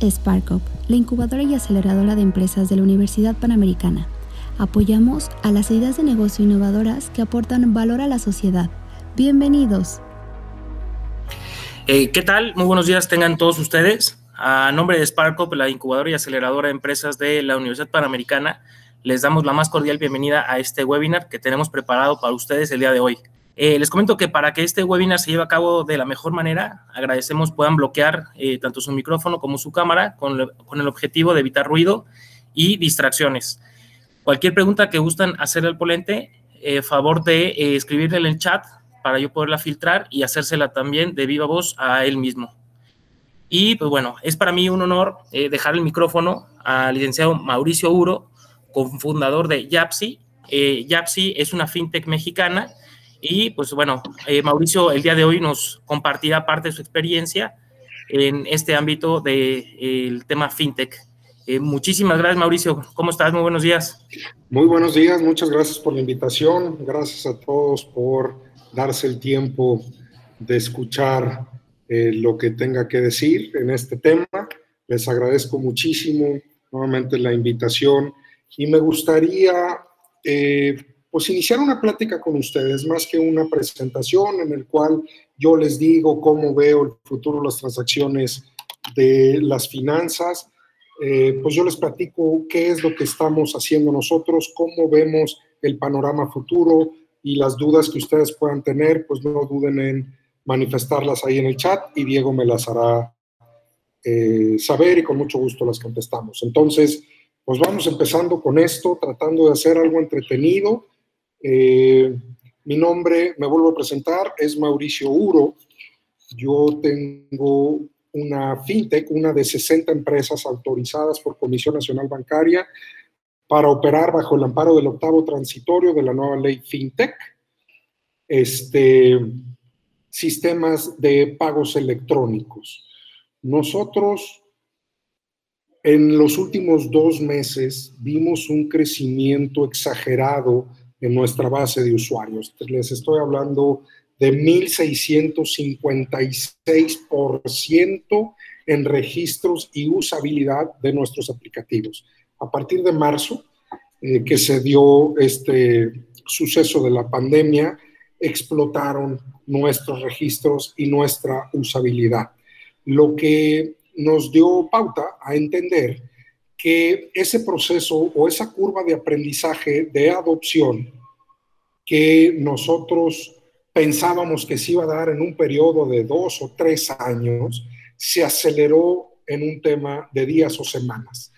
SparkUp, la incubadora y aceleradora de empresas de la Universidad Panamericana. Apoyamos a las ideas de negocio innovadoras que aportan valor a la sociedad. Bienvenidos. Eh, ¿Qué tal? Muy buenos días tengan todos ustedes. A nombre de SparkUp, la incubadora y aceleradora de empresas de la Universidad Panamericana, les damos la más cordial bienvenida a este webinar que tenemos preparado para ustedes el día de hoy. Eh, les comento que para que este webinar se lleve a cabo de la mejor manera, agradecemos puedan bloquear eh, tanto su micrófono como su cámara con, el objetivo de evitar ruido y distracciones. Cualquier pregunta que gustan hacer al ponente, eh, favor de eh, escribirle en el chat para yo poderla filtrar y hacérsela también de viva voz a él mismo. Y pues bueno, es para mí un honor dejar el micrófono al licenciado Mauricio Uro, cofundador de Yapsi. Yapsi es una fintech mexicana y pues bueno, eh, Mauricio el día de hoy nos compartirá parte de su experiencia en este ámbito del de, tema fintech. Eh, muchísimas gracias, Mauricio. ¿Cómo estás? Muy buenos días. Muy buenos días, muchas gracias por la invitación. Gracias a todos por darse el tiempo de escuchar eh, lo que tenga que decir en este tema. Les agradezco muchísimo nuevamente la invitación y me gustaría pues iniciar una plática con ustedes, más que una presentación en el cual yo les digo cómo veo el futuro de las transacciones de las finanzas, eh, pues yo les platico qué es lo que estamos haciendo nosotros, cómo vemos el panorama futuro y las dudas que ustedes puedan tener, pues no duden en manifestarlas ahí en el chat y Diego me las hará eh, saber y con mucho gusto las contestamos. Entonces, pues vamos empezando con esto, tratando de hacer algo entretenido eh, mi nombre, me vuelvo a presentar, es Mauricio Uro. Yo tengo una fintech, una de 60 empresas autorizadas por Comisión Nacional Bancaria para operar bajo el amparo del octavo transitorio de la nueva ley fintech. Este, sistemas de pagos electrónicos. Nosotros en los últimos dos meses vimos un crecimiento exagerado en nuestra base de usuarios. Les estoy hablando de 1.656% en registros y usabilidad de nuestros aplicativos. A partir de marzo, eh, que se dio este suceso de la pandemia, explotaron nuestros registros y nuestra usabilidad, lo que nos dio pauta a entender que ese proceso o esa curva de aprendizaje de adopción que nosotros pensábamos que se iba a dar en un periodo de dos o tres años, se aceleró en un tema de días o semanas.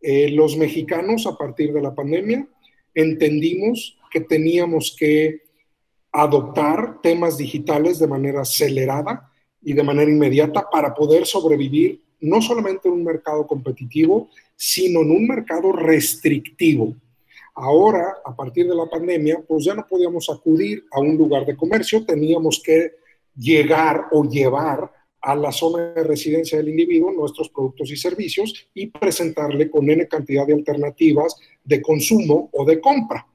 Eh, los mexicanos, a partir de la pandemia, entendimos que teníamos que adoptar temas digitales de manera acelerada y de manera inmediata para poder sobrevivir no solamente en un mercado competitivo, sino en un mercado restrictivo. Ahora, a partir de la pandemia, pues ya no podíamos acudir a un lugar de comercio, teníamos que llegar o llevar a la zona de residencia del individuo nuestros productos y servicios y presentarle con N cantidad de alternativas de consumo o de compra.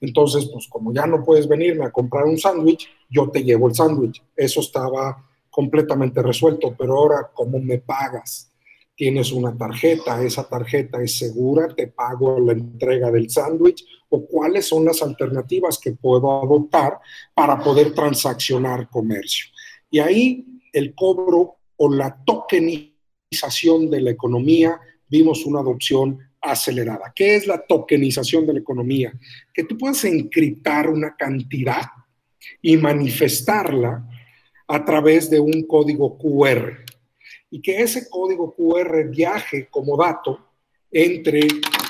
Entonces, pues como ya no puedes venirme a comprar un sándwich, yo te llevo el sándwich. Eso estaba completamente resuelto, pero ahora, ¿cómo me pagas? Tienes una tarjeta, esa tarjeta es segura, te pago la entrega del sándwich o cuáles son las alternativas que puedo adoptar para poder transaccionar comercio. Y ahí el cobro o la tokenización de la economía, vimos una adopción acelerada. ¿Qué es la tokenización de la economía? Que tú puedes encriptar una cantidad y manifestarla a través de un código QR y que ese código QR viaje como dato entre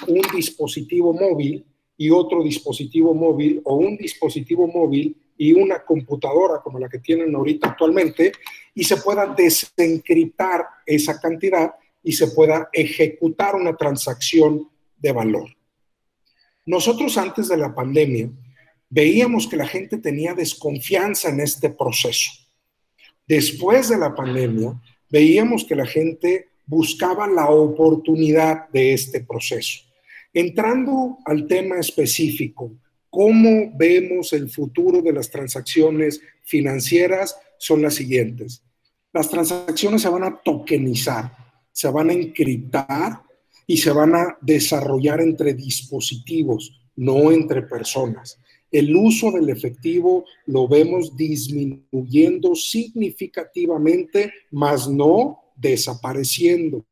un dispositivo móvil y otro dispositivo móvil o un dispositivo móvil y una computadora como la que tienen ahorita actualmente y se pueda desencriptar esa cantidad y se pueda ejecutar una transacción de valor. Nosotros antes de la pandemia veíamos que la gente tenía desconfianza en este proceso. Después de la pandemia, veíamos que la gente buscaba la oportunidad de este proceso. Entrando al tema específico, ¿cómo vemos el futuro de las transacciones financieras? Son las siguientes. Las transacciones se van a tokenizar, se van a encriptar y se van a desarrollar entre dispositivos, no entre personas. El uso del efectivo lo vemos disminuyendo significativamente, mas no desapareciendo.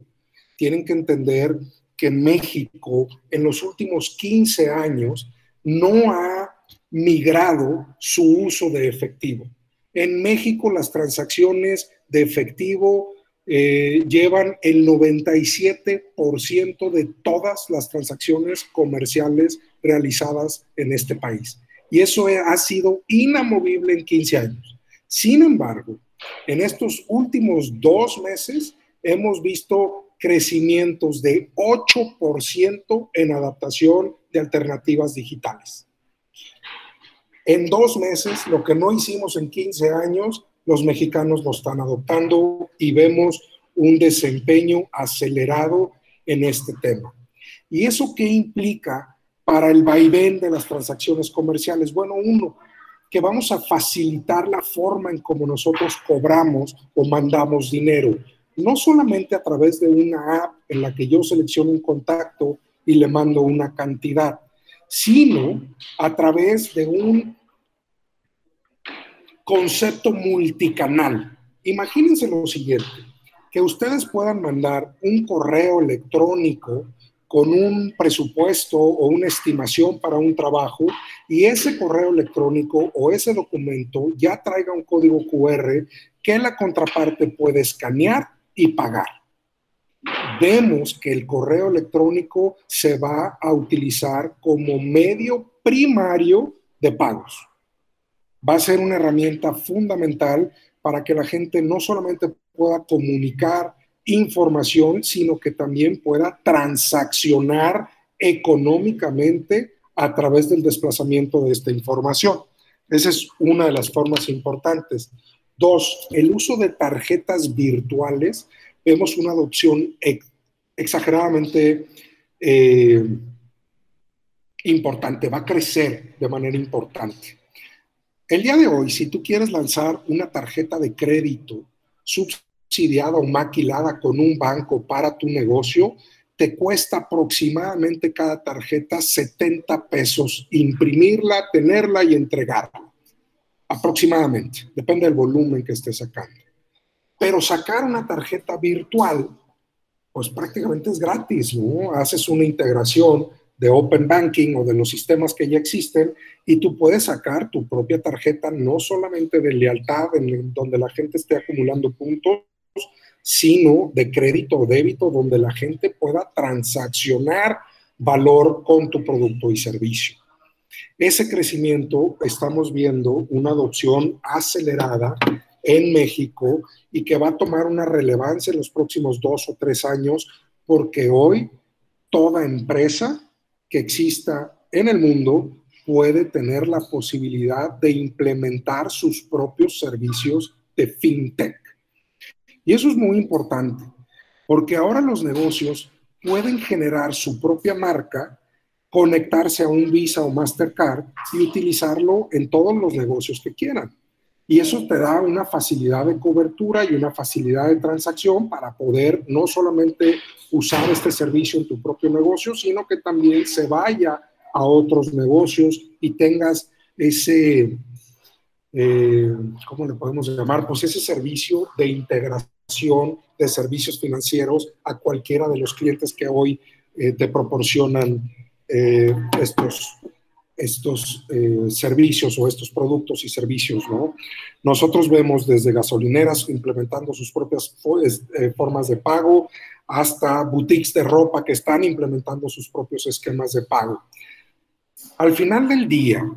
Tienen que entender que México en los últimos 15 años no ha migrado su uso de efectivo. En México las transacciones de efectivo eh, llevan el 97% de todas las transacciones comerciales realizadas en este país y eso ha sido inamovible en 15 años. Sin embargo, en estos últimos dos meses hemos visto crecimientos de 8% en adaptación de alternativas digitales. En dos meses, lo que no hicimos en 15 años, los mexicanos lo están adoptando y vemos un desempeño acelerado en este tema. ¿Y eso qué implica para el vaivén de las transacciones comerciales? Bueno, uno, que vamos a facilitar la forma en cómo nosotros cobramos o mandamos dinero, no solamente a través de una app en la que yo selecciono un contacto y le mando una cantidad, sino a través de un concepto multicanal. Imagínense lo siguiente, que ustedes puedan mandar un correo electrónico con un presupuesto o una estimación para un trabajo y ese correo electrónico o ese documento ya traiga un código QR que la contraparte puede escanear y pagar. Vemos que el correo electrónico se va a utilizar como medio primario de pagos. Va a ser una herramienta fundamental para que la gente no solamente pueda comunicar información, sino que también pueda transaccionar económicamente a través del desplazamiento de esta información. Esa es una de las formas importantes. Dos, el uso de tarjetas virtuales. Vemos una adopción exageradamente eh, importante, va a crecer de manera importante. El día de hoy, si tú quieres lanzar una tarjeta de crédito subsidiada o maquilada con un banco para tu negocio, te cuesta aproximadamente cada tarjeta 70 pesos imprimirla, tenerla y entregarla. Aproximadamente, depende del volumen que estés sacando. Pero sacar una tarjeta virtual, pues prácticamente es gratis, ¿no? Haces una integración de Open Banking o de los sistemas que ya existen y tú puedes sacar tu propia tarjeta no solamente de lealtad en donde la gente esté acumulando puntos, sino de crédito o débito donde la gente pueda transaccionar valor con tu producto y servicio. Ese crecimiento estamos viendo una adopción acelerada en México y que va a tomar una relevancia en los próximos dos o tres años porque hoy toda empresa que exista en el mundo puede tener la posibilidad de implementar sus propios servicios de fintech. Y eso es muy importante, porque ahora los negocios pueden generar su propia marca, conectarse a un Visa o Mastercard y utilizarlo en todos los negocios que quieran. Y eso te da una facilidad de cobertura y una facilidad de transacción para poder no solamente usar este servicio en tu propio negocio, sino que también se vaya a otros negocios y tengas ese, eh, ¿cómo le podemos llamar? Pues ese servicio de integración de servicios financieros a cualquiera de los clientes que hoy eh, te proporcionan eh, estos, estos eh, servicios o estos productos y servicios. ¿no? Nosotros vemos desde gasolineras implementando sus propias formas de pago hasta boutiques de ropa que están implementando sus propios esquemas de pago. Al final del día,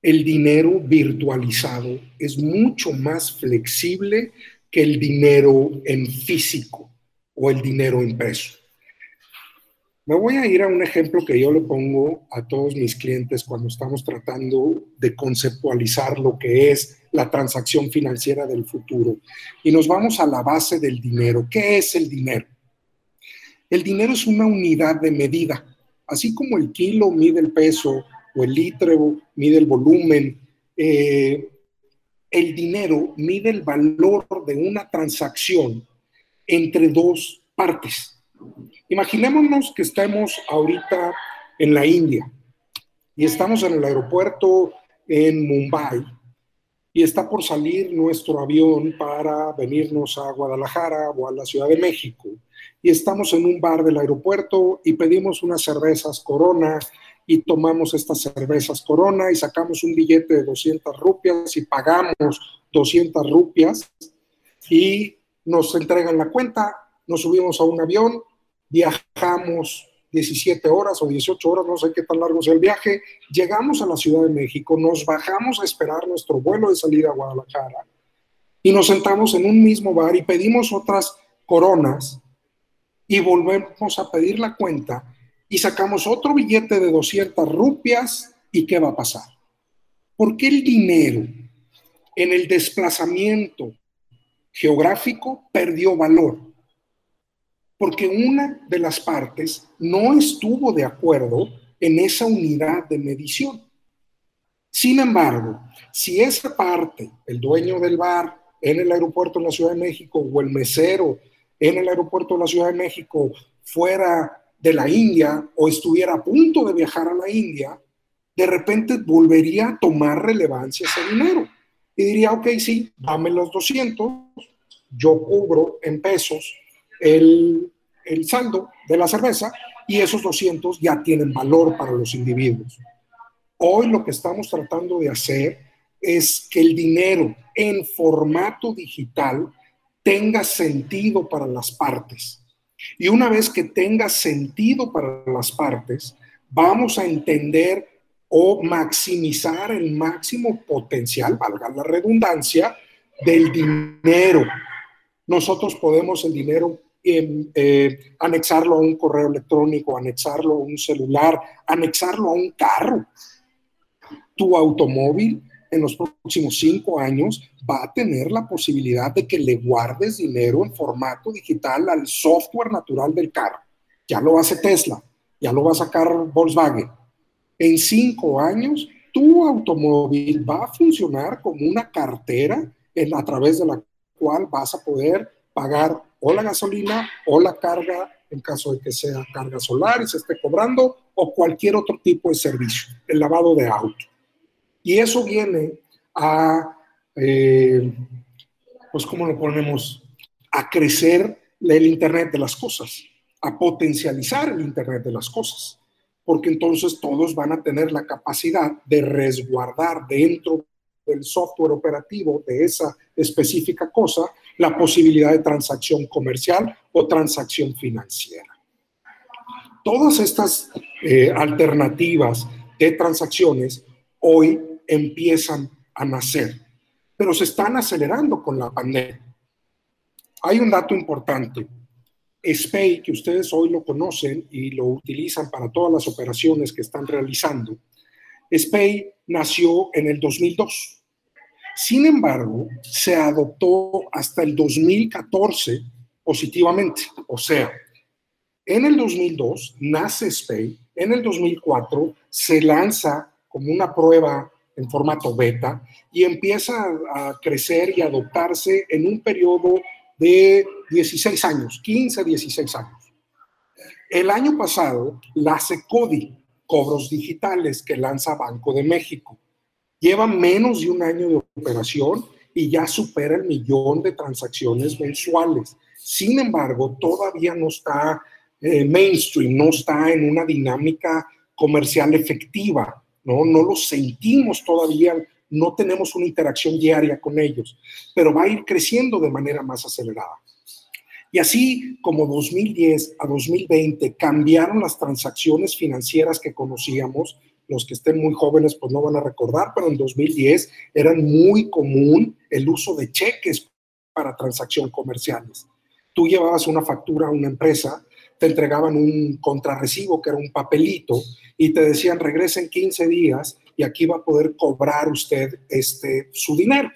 el dinero virtualizado es mucho más flexible que el dinero en físico. o el dinero impreso. Me voy a ir a un ejemplo que yo le pongo a todos mis clientes cuando estamos tratando de conceptualizar lo que es la transacción financiera del futuro. Y nos vamos a la base del dinero. ¿Qué es el dinero? El dinero es una unidad de medida. Así como el kilo mide el peso o el litro mide el volumen, eh, el dinero mide el valor de una transacción entre dos partes. Imaginémonos que estemos ahorita en la India y estamos en el aeropuerto en Mumbai y está por salir nuestro avión para venirnos a Guadalajara o a la Ciudad de México. Y estamos en un bar del aeropuerto y pedimos unas cervezas Corona y tomamos estas cervezas Corona y sacamos un billete de 200 rupias y pagamos 200 rupias y nos entregan la cuenta, nos subimos a un avión viajamos 17 horas o 18 horas, no sé qué tan largo sea el viaje, llegamos a la Ciudad de México, nos bajamos a esperar nuestro vuelo de salida a Guadalajara y nos sentamos en un mismo bar y pedimos otras coronas y volvemos a pedir la cuenta y sacamos otro billete de 200 rupias y ¿qué va a pasar? Porque el dinero en el desplazamiento geográfico perdió valor porque una de las partes no estuvo de acuerdo en esa unidad de medición. Sin embargo, si esa parte, el dueño del bar en el aeropuerto de la Ciudad de México o el mesero en el aeropuerto de la Ciudad de México fuera de la India o estuviera a punto de viajar a la India, de repente volvería a tomar relevancia ese dinero. Y diría, ok, sí, dame los 200, yo cubro en pesos el, saldo de la cerveza y esos 200 ya tienen valor para los individuos. Hoy lo que estamos tratando de hacer es que el dinero en formato digital tenga sentido para las partes. Y una vez que tenga sentido para las partes, vamos a entender o maximizar el máximo potencial, valga la redundancia, del dinero nosotros podemos el dinero eh, anexarlo a un correo electrónico, anexarlo a un celular, anexarlo a un carro. Tu automóvil en los próximos cinco años va a tener la posibilidad de que le guardes dinero en formato digital al software natural del carro. Ya lo hace Tesla, ya lo va a sacar Volkswagen. En cinco años, tu automóvil va a funcionar como una cartera en, a través de la cual vas a poder pagar o la gasolina o la carga en caso de que sea carga solar y se esté cobrando o cualquier otro tipo de servicio, el lavado de auto. Y eso viene a, eh, pues, ¿cómo lo ponemos? A crecer el Internet de las cosas, a potencializar el Internet de las cosas, porque entonces todos van a tener la capacidad de resguardar dentro del software operativo de esa específica cosa la posibilidad de transacción comercial o transacción financiera. Todas estas eh, alternativas de transacciones hoy empiezan a nacer, pero se están acelerando con la pandemia. Hay un dato importante. SPAY, que ustedes hoy lo conocen y lo utilizan para todas las operaciones que están realizando, SPAY nació en el 2002 sin embargo, se adoptó hasta el 2014 positivamente. O sea, en el 2002 nace SPAY, en el 2004 se lanza como una prueba en formato beta y empieza a crecer y adoptarse en un periodo de 16 años, 15 a 16 años. El año pasado, la CECODI, cobros digitales que lanza Banco de México, Lleva menos de un año de operación y ya supera el millón de transacciones mensuales. Sin embargo, todavía no está eh, mainstream, no está en una dinámica comercial efectiva, ¿no? No lo sentimos todavía, no tenemos una interacción diaria con ellos, pero va a ir creciendo de manera más acelerada. Y así como 2010 a 2020 cambiaron las transacciones financieras que conocíamos, los que estén muy jóvenes pues no van a recordar, pero en 2010 era muy común el uso de cheques para transacciones comerciales. tú llevabas una factura a una empresa, te entregaban un contrarrecibo que era un papelito y te decían regresen 15 días y aquí va a poder cobrar usted este, su dinero.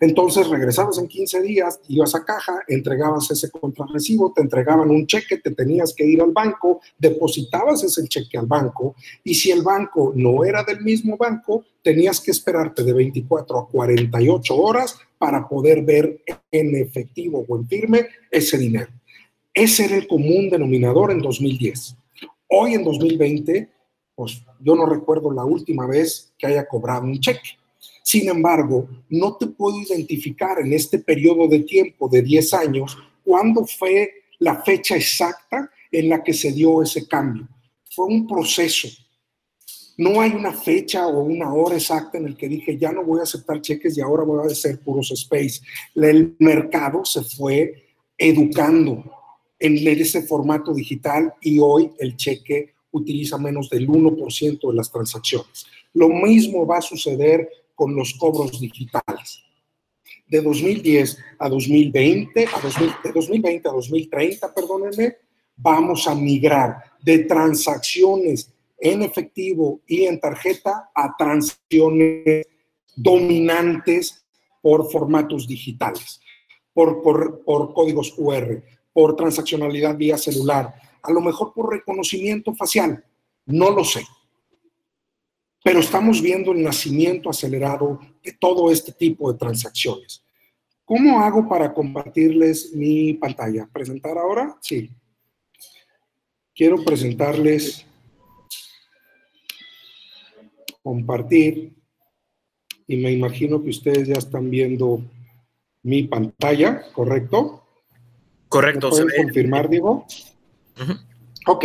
Entonces regresabas en 15 días, ibas a caja, entregabas ese contrarrecibo, te entregaban un cheque, te tenías que ir al banco, depositabas ese cheque al banco y si el banco no era del mismo banco, tenías que esperarte de 24 a 48 horas para poder ver en efectivo o en firme ese dinero. Ese era el común denominador en 2010. Hoy en 2020, pues yo no recuerdo la última vez que haya cobrado un cheque. Sin embargo, no te puedo identificar en este periodo de tiempo de 10 años cuándo fue la fecha exacta en la que se dio ese cambio. Fue un proceso. No hay una fecha o una hora exacta en el que dije, ya no voy a aceptar cheques y ahora voy a hacer puros space. El mercado se fue educando en ese formato digital y hoy el cheque utiliza menos del 1% de las transacciones. Lo mismo va a suceder con los cobros digitales. De 2010 a 2020, a de 2020 a 2030, perdónenme, vamos a migrar de transacciones en efectivo y en tarjeta a transacciones dominantes por formatos digitales, por, por, por códigos QR, por transaccionalidad vía celular, a lo mejor por reconocimiento facial, no lo sé pero estamos viendo el nacimiento acelerado de todo este tipo de transacciones. ¿Cómo hago para compartirles mi pantalla? ¿Presentar ahora? Sí. Quiero presentarles, compartir, y me imagino que ustedes ya están viendo mi pantalla, ¿correcto? Correcto. ¿Pueden confirmar, Diego? Ok.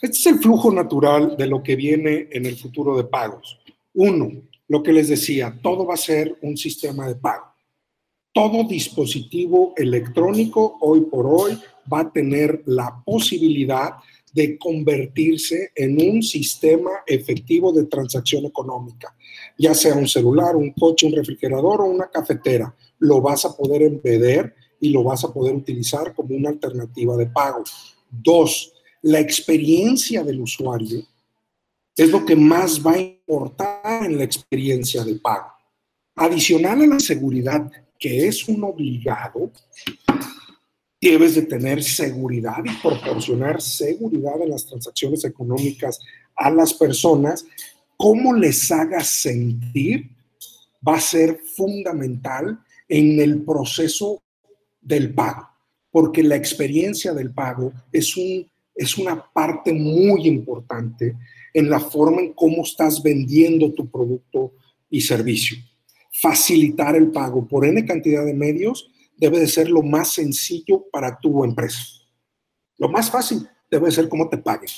Este es el flujo natural de lo que viene en el futuro de pagos. Uno, lo que les decía, todo va a ser un sistema de pago. Todo dispositivo electrónico hoy por hoy va a tener la posibilidad de convertirse en un sistema efectivo de transacción económica, ya sea un celular, un coche, un refrigerador o una cafetera. Lo vas a poder embeder y lo vas a poder utilizar como una alternativa de pago. Dos, la experiencia del usuario es lo que más va a importar en la experiencia de pago. Adicional a la seguridad, que es un obligado, debes de tener seguridad y proporcionar seguridad en las transacciones económicas a las personas. Cómo les hagas sentir va a ser fundamental en el proceso del pago, porque la experiencia del pago es un es una parte muy importante en la forma en cómo estás vendiendo tu producto y servicio. Facilitar el pago por N cantidad de medios debe de ser lo más sencillo para tu empresa. Lo más fácil debe de ser cómo te paguen.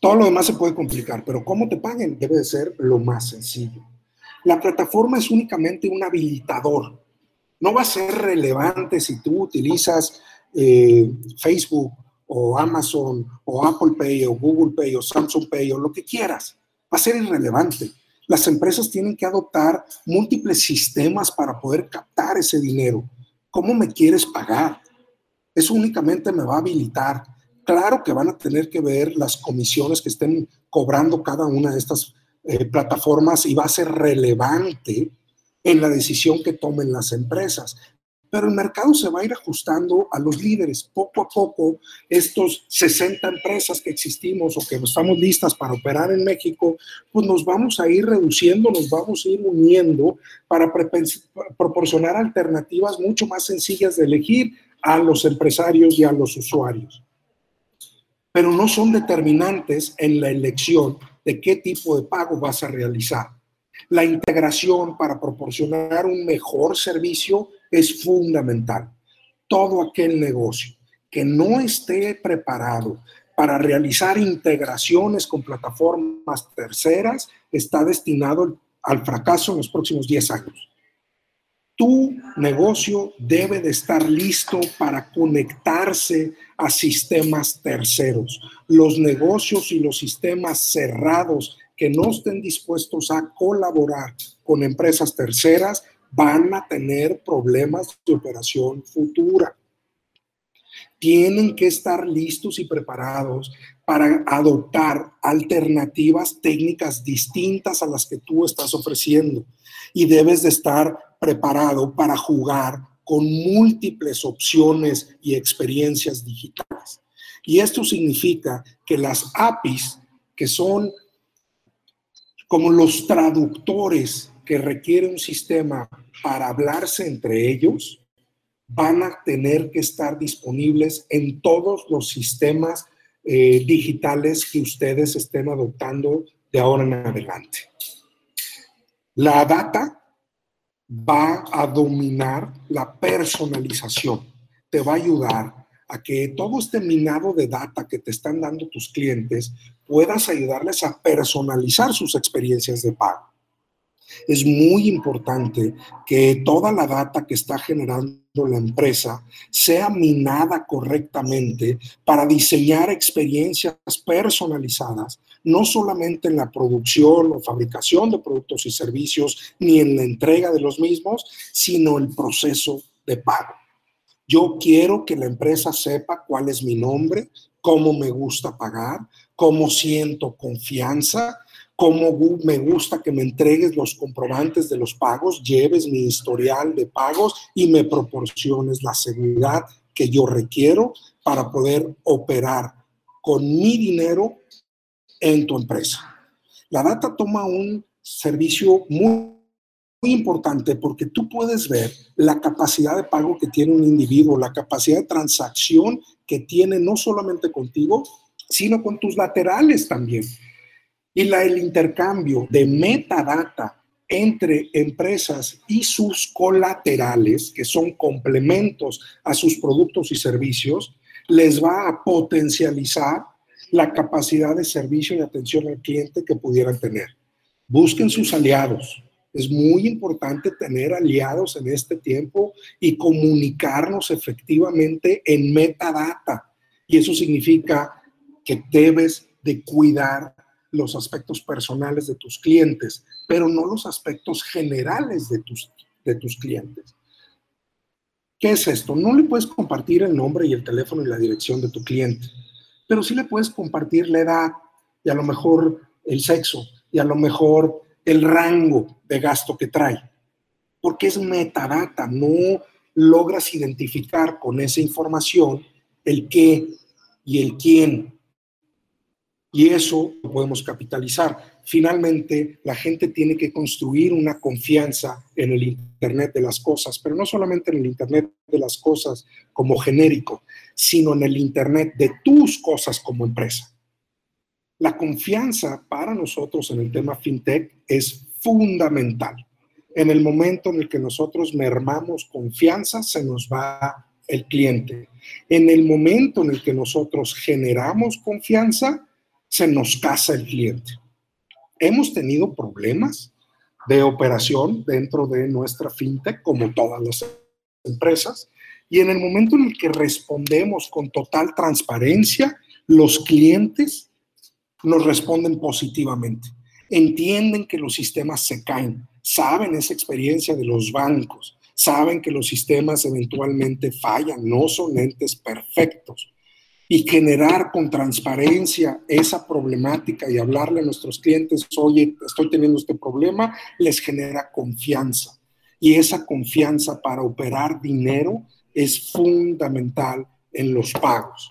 Todo lo demás se puede complicar, pero cómo te paguen debe de ser lo más sencillo. La plataforma es únicamente un habilitador. No va a ser relevante si tú utilizas eh, Facebook o Amazon o Apple Pay o Google Pay o Samsung Pay o lo que quieras. Va a ser irrelevante. Las empresas tienen que adoptar múltiples sistemas para poder captar ese dinero. ¿Cómo me quieres pagar? Eso únicamente me va a habilitar. Claro que van a tener que ver las comisiones que estén cobrando cada una de estas eh, plataformas y va a ser relevante en la decisión que tomen las empresas pero el mercado se va a ir ajustando a los líderes. Poco a poco, estos 60 empresas que existimos o que estamos listas para operar en México, pues nos vamos a ir reduciendo, nos vamos a ir uniendo para proporcionar alternativas mucho más sencillas de elegir a los empresarios y a los usuarios. Pero no son determinantes en la elección de qué tipo de pago vas a realizar. La integración para proporcionar un mejor servicio es fundamental. Todo aquel negocio que no esté preparado para realizar integraciones con plataformas terceras está destinado al fracaso en los próximos 10 años. Tu negocio debe de estar listo para conectarse a sistemas terceros. Los negocios y los sistemas cerrados que no estén dispuestos a colaborar con empresas terceras van a tener problemas de operación futura. tienen que estar listos y preparados para adoptar alternativas técnicas distintas a las que tú estás ofreciendo. Y debes de estar preparado para jugar con múltiples opciones y experiencias digitales. Y esto significa que las APIs, que son como los traductores que requiere un sistema para hablarse entre ellos, van a tener que estar disponibles en todos los sistemas eh, digitales que ustedes estén adoptando de ahora en adelante. La data va a dominar la personalización, te va a ayudar a que todo este minado de data que te están dando tus clientes puedas ayudarles a personalizar sus experiencias de pago. Es muy importante que toda la data que está generando la empresa sea minada correctamente para diseñar experiencias personalizadas, no solamente en la producción o fabricación de productos y servicios, ni en la entrega de los mismos, sino el proceso de pago. Yo quiero que la empresa sepa cuál es mi nombre, cómo me gusta pagar, cómo siento confianza, cómo me gusta que me entregues los comprobantes de los pagos, lleves mi historial de pagos y me proporciones la seguridad que yo requiero para poder operar con mi dinero en tu empresa. La data toma un servicio muy, muy importante porque tú puedes ver la capacidad de pago que tiene un individuo, la capacidad de transacción que tiene no solamente contigo, sino con tus laterales también. Y la, el intercambio de metadata entre empresas y sus colaterales, que son complementos a sus productos y servicios, les va a potencializar la capacidad de servicio y atención al cliente que pudieran tener. Busquen sus aliados. Es muy importante tener aliados en este tiempo y comunicarnos efectivamente en metadata. Y eso significa que debes de cuidar los aspectos personales de tus clientes, pero no los aspectos generales de tus, de tus clientes. ¿Qué es esto? No le puedes compartir el nombre y el teléfono y la dirección de tu cliente, pero sí le puedes compartir la edad y a lo mejor el sexo y a lo mejor el rango de gasto que trae, porque es metadata, no logras identificar con esa información el qué y el quién y eso lo podemos capitalizar. Finalmente, la gente tiene que construir una confianza en el Internet de las cosas, pero no solamente en el Internet de las cosas como genérico, sino en el Internet de tus cosas como empresa. La confianza para nosotros en el tema fintech es fundamental. En el momento en el que nosotros mermamos confianza, se nos va el cliente. En el momento en el que nosotros generamos confianza, se nos casa el cliente. Hemos tenido problemas de operación dentro de nuestra fintech, como todas las empresas, y en el momento en el que respondemos con total transparencia, los clientes nos responden positivamente. Entienden que los sistemas se caen, saben esa experiencia de los bancos, saben que los sistemas eventualmente fallan, no son entes perfectos y generar con transparencia esa problemática y hablarle a nuestros clientes, oye, estoy teniendo este problema, les genera confianza. Y esa confianza para operar dinero es fundamental en los pagos.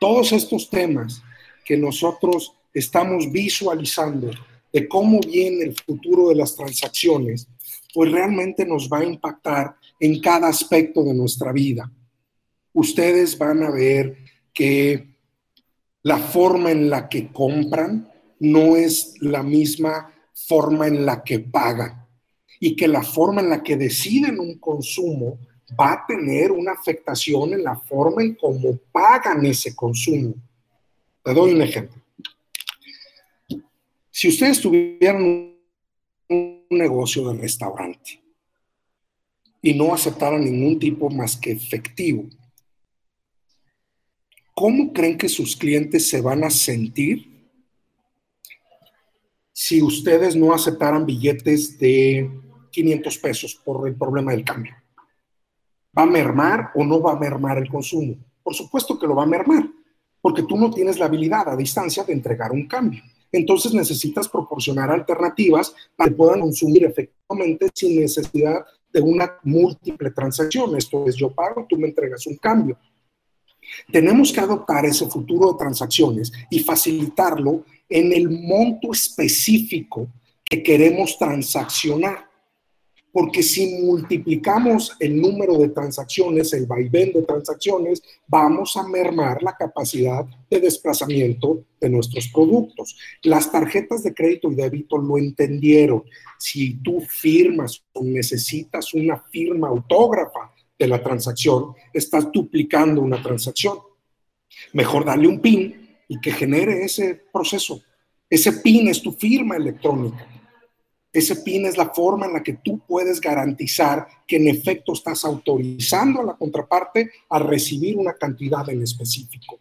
Todos estos temas que nosotros estamos visualizando de cómo viene el futuro de las transacciones, pues realmente nos va a impactar en cada aspecto de nuestra vida. Ustedes van a ver que la forma en la que compran no es la misma forma en la que pagan y que la forma en la que deciden un consumo va a tener una afectación en la forma en cómo pagan ese consumo. Te doy un ejemplo. Si ustedes tuvieran un negocio de restaurante y no aceptaran ningún tipo más que efectivo, ¿cómo creen que sus clientes se van a sentir si ustedes no aceptaran billetes de 500 pesos por el problema del cambio? ¿Va a mermar o no va a mermar el consumo? Por supuesto que lo va a mermar, porque tú no tienes la habilidad a distancia de entregar un cambio. Entonces necesitas proporcionar alternativas para que puedan consumir efectivamente sin necesidad de una múltiple transacción. Esto es, yo pago, tú me entregas un cambio. Tenemos que adoptar ese futuro de transacciones y facilitarlo en el monto específico que queremos transaccionar. Porque si multiplicamos el número de transacciones, el vaivén de transacciones, vamos a mermar la capacidad de desplazamiento de nuestros productos. Las tarjetas de crédito y débito lo entendieron. Si tú firmas o necesitas una firma autógrafa de la transacción, estás duplicando una transacción. Mejor darle un PIN y que genere ese proceso. Ese PIN es tu firma electrónica. Ese PIN es la forma en la que tú puedes garantizar que en efecto estás autorizando a la contraparte a recibir una cantidad en específico.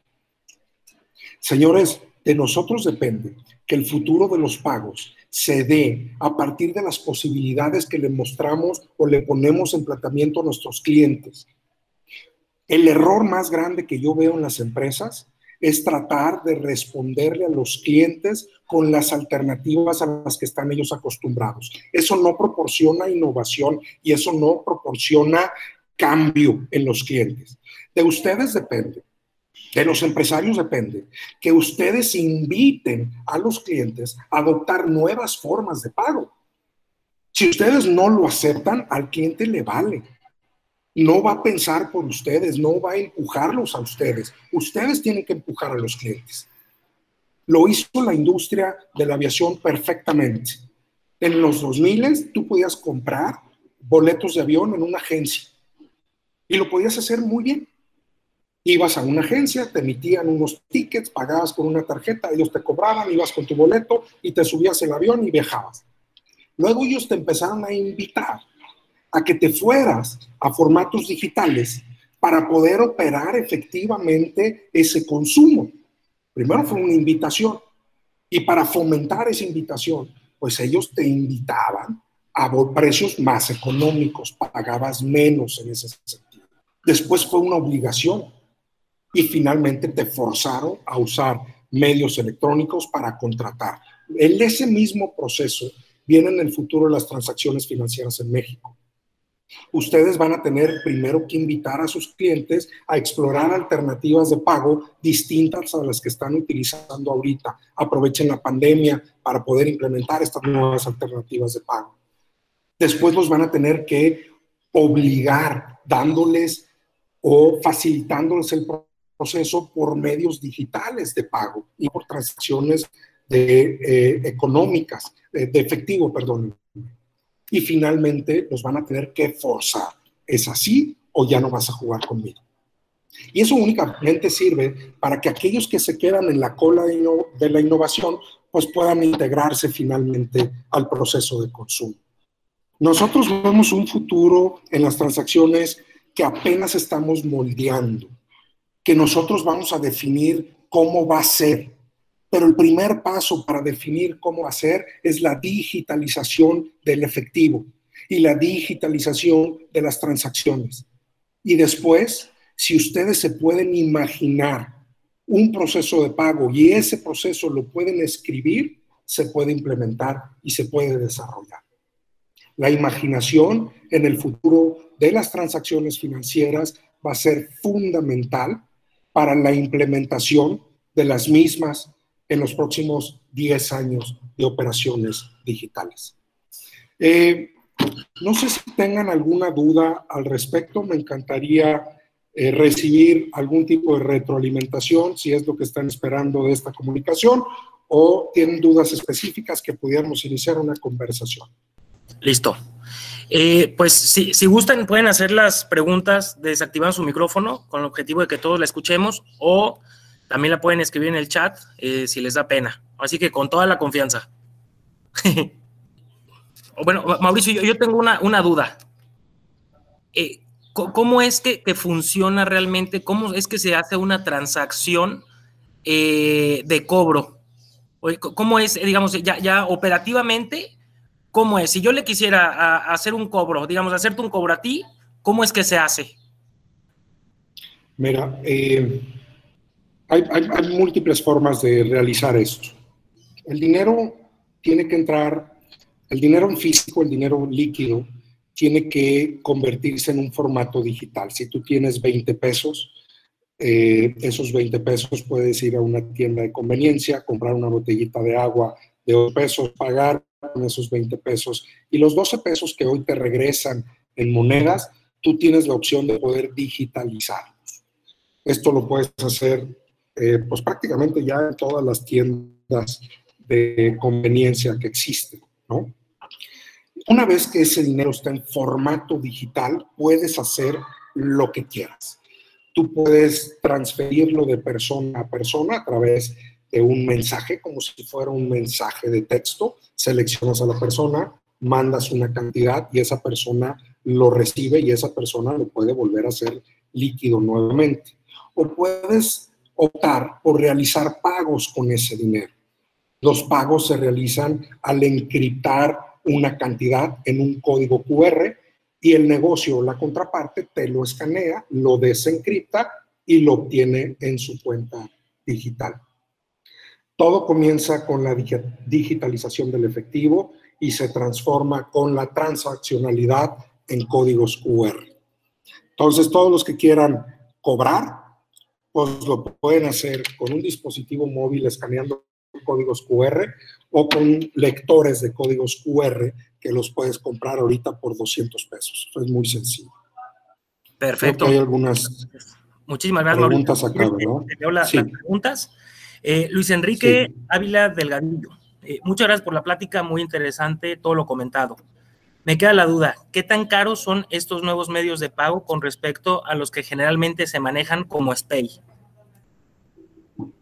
Señores, de nosotros depende que el futuro de los pagos se dé a partir de las posibilidades que le mostramos o le ponemos en tratamiento a nuestros clientes. El error más grande que yo veo en las empresas es tratar de responderle a los clientes con las alternativas a las que están ellos acostumbrados. Eso no proporciona innovación y eso no proporciona cambio en los clientes. De ustedes depende, de los empresarios depende, que ustedes inviten a los clientes a adoptar nuevas formas de pago. Si ustedes no lo aceptan, al cliente le vale no va a pensar por ustedes, no va a empujarlos a ustedes. Ustedes tienen que empujar a los clientes. Lo hizo la industria de la aviación perfectamente. En los 2000 tú podías comprar boletos de avión en una agencia y lo podías hacer muy bien. Ibas a una agencia, te emitían unos tickets, pagabas con una tarjeta, ellos te cobraban, ibas con tu boleto y te subías el avión y viajabas. Luego ellos te empezaron a invitar a que te fueras a formatos digitales para poder operar efectivamente ese consumo. Primero fue una invitación y para fomentar esa invitación, pues ellos te invitaban a precios más económicos, pagabas menos en ese sentido. Después fue una obligación y finalmente te forzaron a usar medios electrónicos para contratar. En ese mismo proceso viene en el futuro las transacciones financieras en México ustedes van a tener primero que invitar a sus clientes a explorar alternativas de pago distintas a las que están utilizando ahorita. Aprovechen la pandemia para poder implementar estas nuevas alternativas de pago. Después los van a tener que obligar, dándoles o facilitándoles el proceso por medios digitales de pago y por transacciones de, eh, económicas, de efectivo, perdón, y finalmente los van a tener que forzar. ¿Es así o ya no vas a jugar conmigo? Y eso únicamente sirve para que aquellos que se quedan en la cola de la innovación pues puedan integrarse finalmente al proceso de consumo. Nosotros vemos un futuro en las transacciones que apenas estamos moldeando, que nosotros vamos a definir cómo va a ser, pero el primer paso para definir cómo hacer es la digitalización del efectivo y la digitalización de las transacciones. Y después, si ustedes se pueden imaginar un proceso de pago y ese proceso lo pueden escribir, se puede implementar y se puede desarrollar. La imaginación en el futuro de las transacciones financieras va a ser fundamental para la implementación de las mismas en los próximos 10 años de operaciones digitales. Eh, no sé si tengan alguna duda al respecto, me encantaría eh, recibir algún tipo de retroalimentación, si es lo que están esperando de esta comunicación, o tienen dudas específicas que pudiéramos iniciar una conversación. Listo. Eh, pues si, si, gustan, pueden hacer las preguntas desactivando su micrófono con el objetivo de que todos la escuchemos o también la pueden escribir en el chat eh, si les da pena. Así que con toda la confianza. bueno, Mauricio, yo, tengo una, duda. Eh, ¿Cómo es que, funciona realmente? ¿Cómo es que se hace una transacción eh, de cobro? ¿Cómo es, digamos, ya, ya operativamente, cómo es? Si yo le quisiera hacer un cobro, digamos, hacerte un cobro a ti, ¿cómo es que se hace? Mira, eh, hay, hay, múltiples formas de realizar esto. El dinero tiene que entrar, el dinero físico, el dinero líquido, tiene que convertirse en un formato digital. Si tú tienes 20 pesos, eh, esos 20 pesos puedes ir a una tienda de conveniencia, comprar una botellita de agua de 8 pesos, pagar con esos 20 pesos y los 12 pesos que hoy te regresan en monedas, tú tienes la opción de poder digitalizarlos. Esto lo puedes hacer eh, pues prácticamente ya en todas las tiendas de conveniencia que existen, ¿no? Una vez que ese dinero está en formato digital, puedes hacer lo que quieras. Tú puedes transferirlo de persona a persona a través de un mensaje, como si fuera un mensaje de texto. Seleccionas a la persona, mandas una cantidad y esa persona lo recibe y esa persona lo puede volver a hacer líquido nuevamente. O puedes optar por realizar pagos con ese dinero. Los pagos se realizan al encriptar una cantidad en un código QR y el negocio o la contraparte te lo escanea, lo desencripta y lo obtiene en su cuenta digital. Todo comienza con la digitalización del efectivo y se transforma con la transaccionalidad en códigos QR. Entonces, todos los que quieran cobrar, pues lo pueden hacer con un dispositivo móvil escaneando códigos QR o con lectores de códigos QR que los puedes comprar ahorita por 200 pesos. es muy sencillo. Perfecto. hay algunas Muchísimas gracias. Preguntas acá, ¿verdad? las preguntas. Eh, Luis Enrique Ávila Delgadillo. Eh, muchas gracias por la plática, muy interesante todo lo comentado. Me queda la duda, ¿qué tan caros son estos nuevos medios de pago con respecto a los que generalmente se manejan como SPAY?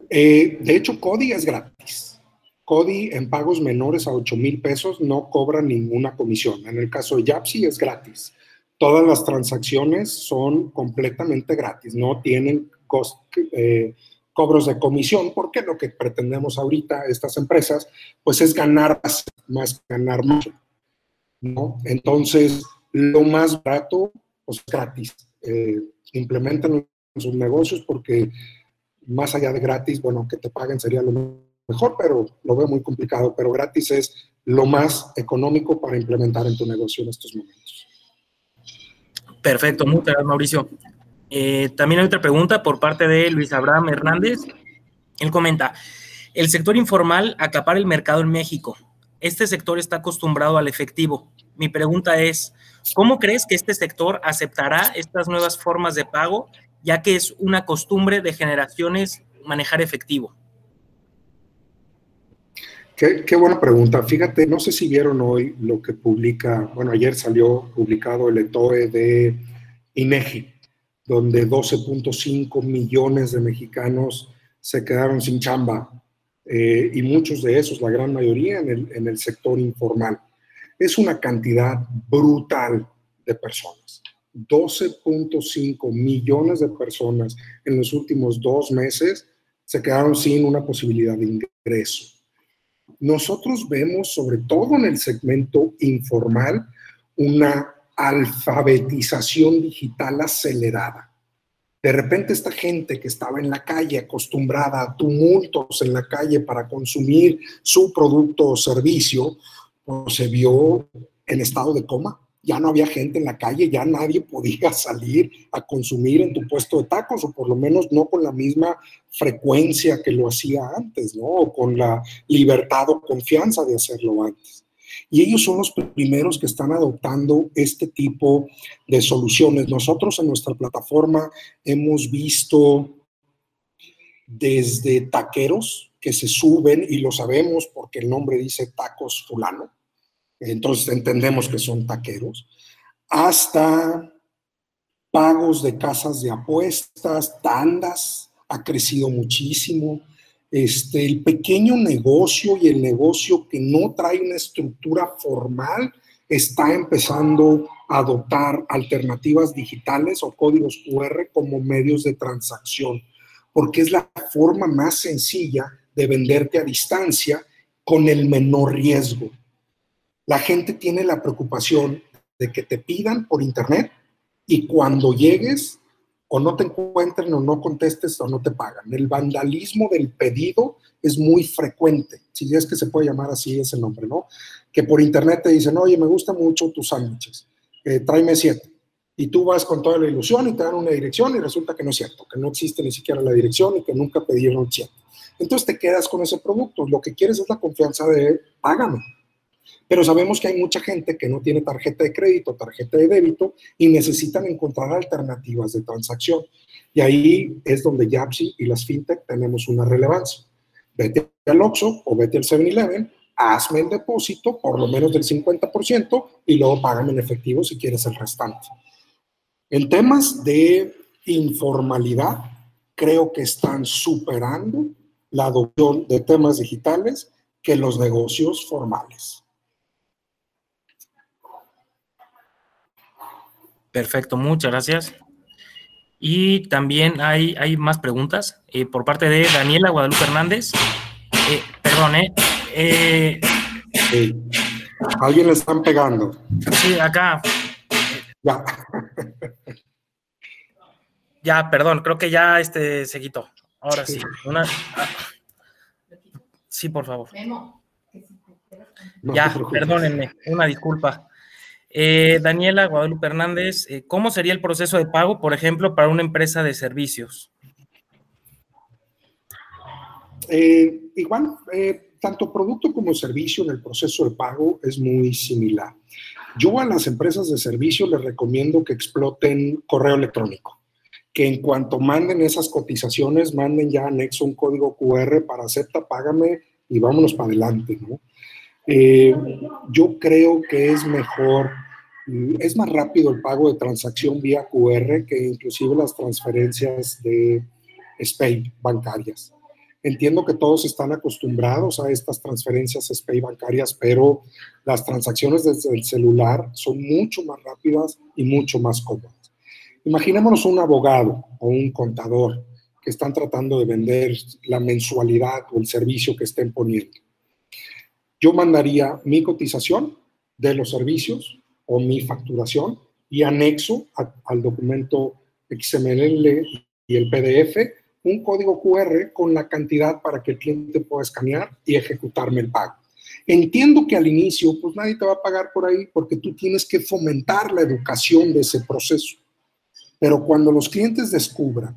Eh, de hecho, CODI es gratis. CODI en pagos menores a 8 mil pesos no cobra ninguna comisión. En el caso de YAPSI es gratis. Todas las transacciones son completamente gratis, no tienen eh, cobros de comisión, porque lo que pretendemos ahorita estas empresas, pues es ganar más, más ganar más. ¿No? Entonces, lo más barato, pues gratis. Eh, implementan sus negocios porque más allá de gratis, bueno, que te paguen sería lo mejor, pero lo veo muy complicado, pero gratis es lo más económico para implementar en tu negocio en estos momentos. Perfecto, muchas gracias Mauricio. Eh, también hay otra pregunta por parte de Luis Abraham Hernández. Él comenta, el sector informal acapara el mercado en México. Este sector está acostumbrado al efectivo. Mi pregunta es, ¿cómo crees que este sector aceptará estas nuevas formas de pago, ya que es una costumbre de generaciones manejar efectivo? Qué, buena pregunta. Fíjate, no sé si vieron hoy lo que publica, bueno, ayer salió publicado el ETOE de INEGI, donde 12.5 millones de mexicanos se quedaron sin chamba eh, y muchos de esos, la gran mayoría, en el, en el sector informal. Es una cantidad brutal de personas. 12.5 millones de personas en los últimos dos meses se quedaron sin una posibilidad de ingreso. Nosotros vemos, sobre todo en el segmento informal, una alfabetización digital acelerada. De repente esta gente que estaba en la calle acostumbrada a tumultos en la calle para consumir su producto o servicio, pues se vio en estado de coma. Ya no había gente en la calle, ya nadie podía salir a consumir en tu puesto de tacos, o por lo menos no con la misma frecuencia que lo hacía antes, ¿no? O con la libertad o confianza de hacerlo antes. Y ellos son los primeros que están adoptando este tipo de soluciones. Nosotros en nuestra plataforma hemos visto desde taqueros que se suben y lo sabemos porque el nombre dice tacos fulano, entonces entendemos que son taqueros, hasta pagos de casas de apuestas, tandas, ha crecido muchísimo este, el pequeño negocio y el negocio que no trae una estructura formal está empezando a adoptar alternativas digitales o códigos QR como medios de transacción, porque es la forma más sencilla de venderte a distancia con el menor riesgo. La gente tiene la preocupación de que te pidan por internet y cuando llegues o no te encuentren o no contestes o no te pagan. El vandalismo del pedido es muy frecuente, si es que se puede llamar así ese nombre, ¿no? Que por internet te dicen, oye, me gustan mucho tus sándwiches, eh, tráeme siete. Y tú vas con toda la ilusión y te dan una dirección y resulta que no es cierto, que no existe ni siquiera la dirección y que nunca pidieron siete. Entonces te quedas con ese producto. Lo que quieres es la confianza de págame. Pero sabemos que hay mucha gente que no tiene tarjeta de crédito, tarjeta de débito y necesitan encontrar alternativas de transacción. Y ahí es donde Yapsi y las fintech tenemos una relevancia. Vete al Oxxo o vete al 7-Eleven, hazme el depósito, por lo menos del 50%, y luego págame en efectivo si quieres el restante. En temas de informalidad, creo que están superando la adopción de temas digitales que los negocios formales. Perfecto, muchas gracias. Y también hay, hay más preguntas eh, por parte de Daniela Guadalupe Hernández. Eh, perdón, ¿eh? eh sí. Alguien le están pegando. Sí, acá. Ya. ya, perdón, creo que ya este se quitó. Ahora sí. Una, ah. sí, por favor. ya, perdónenme, una disculpa. Eh, Daniela Guadalupe Hernández, eh, ¿cómo sería el proceso de pago, por ejemplo, para una empresa de servicios? Eh, igual, tanto producto como servicio en el proceso de pago es muy similar. Yo a las empresas de servicio les recomiendo que exploten correo electrónico, que en cuanto manden esas cotizaciones, manden ya anexo un código QR para acepta, págame y vámonos para adelante, ¿no? Eh, yo creo que es mejor, es más rápido el pago de transacción vía QR que inclusive las transferencias de SPAY bancarias. Entiendo que todos están acostumbrados a estas transferencias SPAY bancarias, pero las transacciones desde el celular son mucho más rápidas y mucho más cómodas. Imaginémonos un abogado o un contador que están tratando de vender la mensualidad o el servicio que estén poniendo yo mandaría mi cotización de los servicios o mi facturación y anexo al documento XML y el PDF un código QR con la cantidad para que el cliente pueda escanear y ejecutarme el pago. Entiendo que al inicio, pues nadie te va a pagar por ahí porque tú tienes que fomentar la educación de ese proceso. Pero cuando los clientes descubran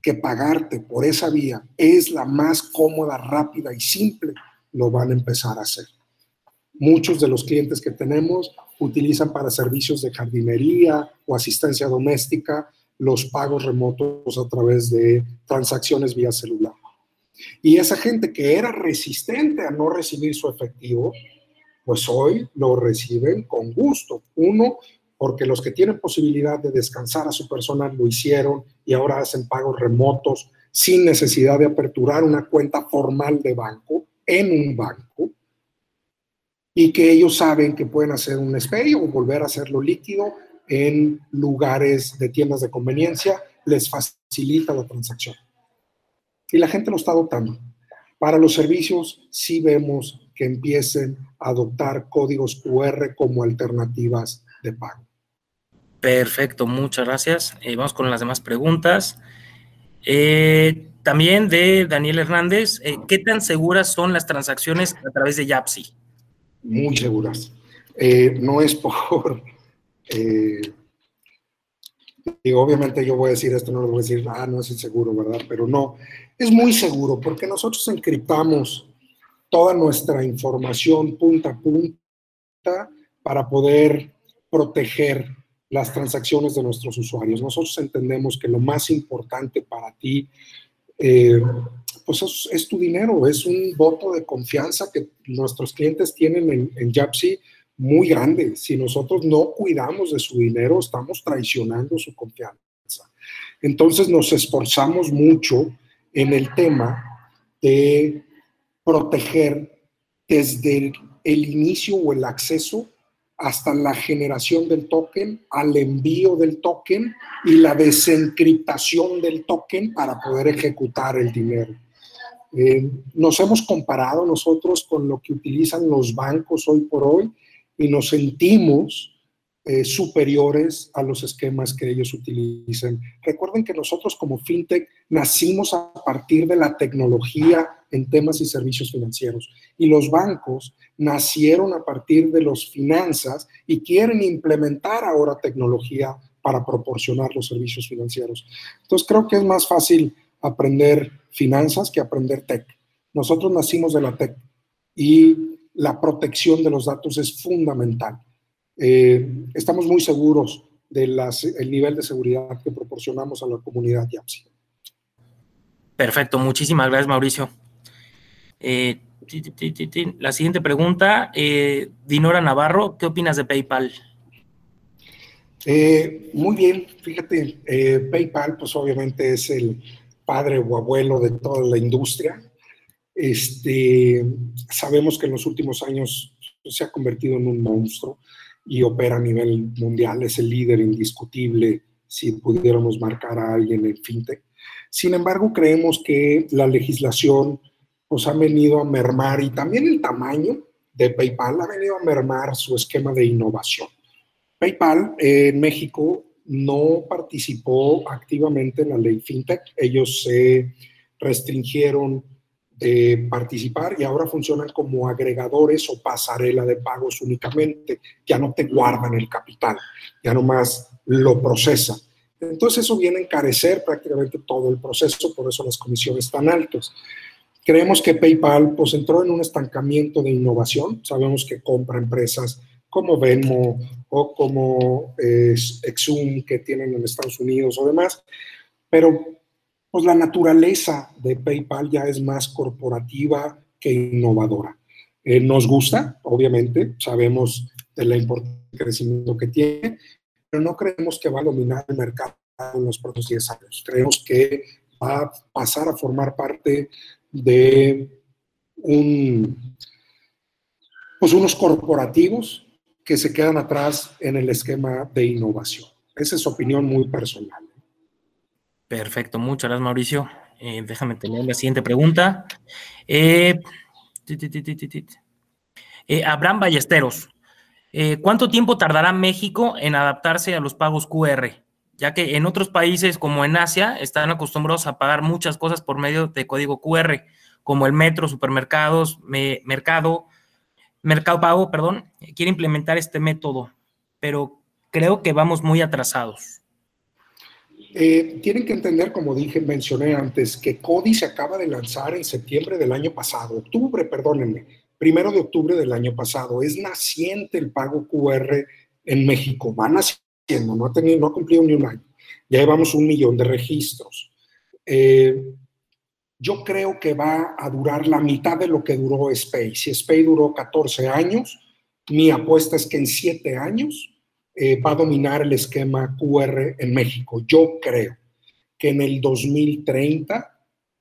que pagarte por esa vía es la más cómoda, rápida y simple lo van a empezar a hacer. Muchos de los clientes que tenemos utilizan para servicios de jardinería o asistencia doméstica los pagos remotos a través de transacciones vía celular. Y esa gente que era resistente a no recibir su efectivo, pues hoy lo reciben con gusto. Uno, porque los que tienen posibilidad de descansar a su personal lo hicieron y ahora hacen pagos remotos sin necesidad de aperturar una cuenta formal de banco en un banco y que ellos saben que pueden hacer un SPAY o volver a hacerlo líquido en lugares de tiendas de conveniencia, les facilita la transacción. Y la gente lo está adoptando. Para los servicios sí vemos que empiecen a adoptar códigos QR como alternativas de pago. Perfecto, muchas gracias. Eh, vamos con las demás preguntas. Eh, también de Daniel Hernández, eh, ¿qué tan seguras son las transacciones a través de Yapsi? Muy seguras. Eh, no es por... Eh, obviamente yo voy a decir esto, no les voy a decir, ah, no es inseguro, ¿verdad? Pero no, es muy seguro porque nosotros encriptamos toda nuestra información punta a punta para poder proteger las transacciones de nuestros usuarios. Nosotros entendemos que lo más importante para ti eh, pues es, tu dinero, es un voto de confianza que nuestros clientes tienen en, en Yapsi muy grande. Si nosotros no cuidamos de su dinero, estamos traicionando su confianza. Entonces nos esforzamos mucho en el tema de proteger desde el inicio o el acceso hasta la generación del token, al envío del token y la desencriptación del token para poder ejecutar el dinero. Eh, nos hemos comparado nosotros con lo que utilizan los bancos hoy por hoy y nos sentimos eh, superiores a los esquemas que ellos utilicen. Recuerden que nosotros como FinTech nacimos a partir de la tecnología en temas y servicios financieros y los bancos nacieron a partir de las finanzas y quieren implementar ahora tecnología para proporcionar los servicios financieros. Entonces creo que es más fácil aprender finanzas que aprender tech. Nosotros nacimos de la tech y la protección de los datos es fundamental. Eh, estamos muy seguros del nivel de seguridad que proporcionamos a la comunidad YAPSI. Perfecto, muchísimas gracias Mauricio. Eh, la siguiente pregunta, eh, Dinora Navarro, ¿qué opinas de PayPal? muy bien, fíjate, PayPal pues obviamente es el padre o abuelo de toda la industria. Este, sabemos que en los últimos años se ha convertido en un monstruo y opera a nivel mundial, es el líder indiscutible si pudiéramos marcar a alguien en fintech. Sin embargo, creemos que la legislación nos ha venido a mermar y también el tamaño de PayPal ha venido a mermar su esquema de innovación. PayPal en México no participó activamente en la ley fintech, ellos se restringieron de participar y ahora funcionan como agregadores o pasarela de pagos únicamente, ya no te guardan el capital, ya nomás lo procesan. Entonces eso viene a encarecer prácticamente todo el proceso, por eso las comisiones tan altas. Creemos que PayPal pues entró en un estancamiento de innovación, sabemos que compra empresas como Venmo o como eh, Exum que tienen en Estados Unidos o demás, pero pues la naturaleza de PayPal ya es más corporativa que innovadora. Eh, nos gusta, obviamente, sabemos de la importancia del crecimiento que tiene, pero no creemos que va a dominar el mercado en los próximos 10 años. Creemos que va a pasar a formar parte de pues unos corporativos que se quedan atrás en el esquema de innovación. Esa es opinión muy personal. Perfecto, muchas gracias Mauricio. Eh, déjame tener la siguiente pregunta. Eh, eh, Abraham Ballesteros, ¿cuánto tiempo tardará México en adaptarse a los pagos QR? Ya que en otros países como en Asia están acostumbrados a pagar muchas cosas por medio de código QR, como el metro, supermercados, mercado, mercado pago, perdón, quiere implementar este método, pero creo que vamos muy atrasados. Eh, tienen que entender, como dije, mencioné antes, que CODI se acaba de lanzar en septiembre del año pasado, octubre, perdónenme, primero de octubre del año pasado. Es naciente el pago QR en México, va naciendo, no ha, tenido, no ha cumplido ni un año. Ya llevamos un millón de registros. Eh, yo creo que va a durar la mitad de lo que duró SPAY. Si SPAY duró 14 años, mi apuesta es que en 7 años eh, va a dominar el esquema QR en México. Yo creo que en el 2030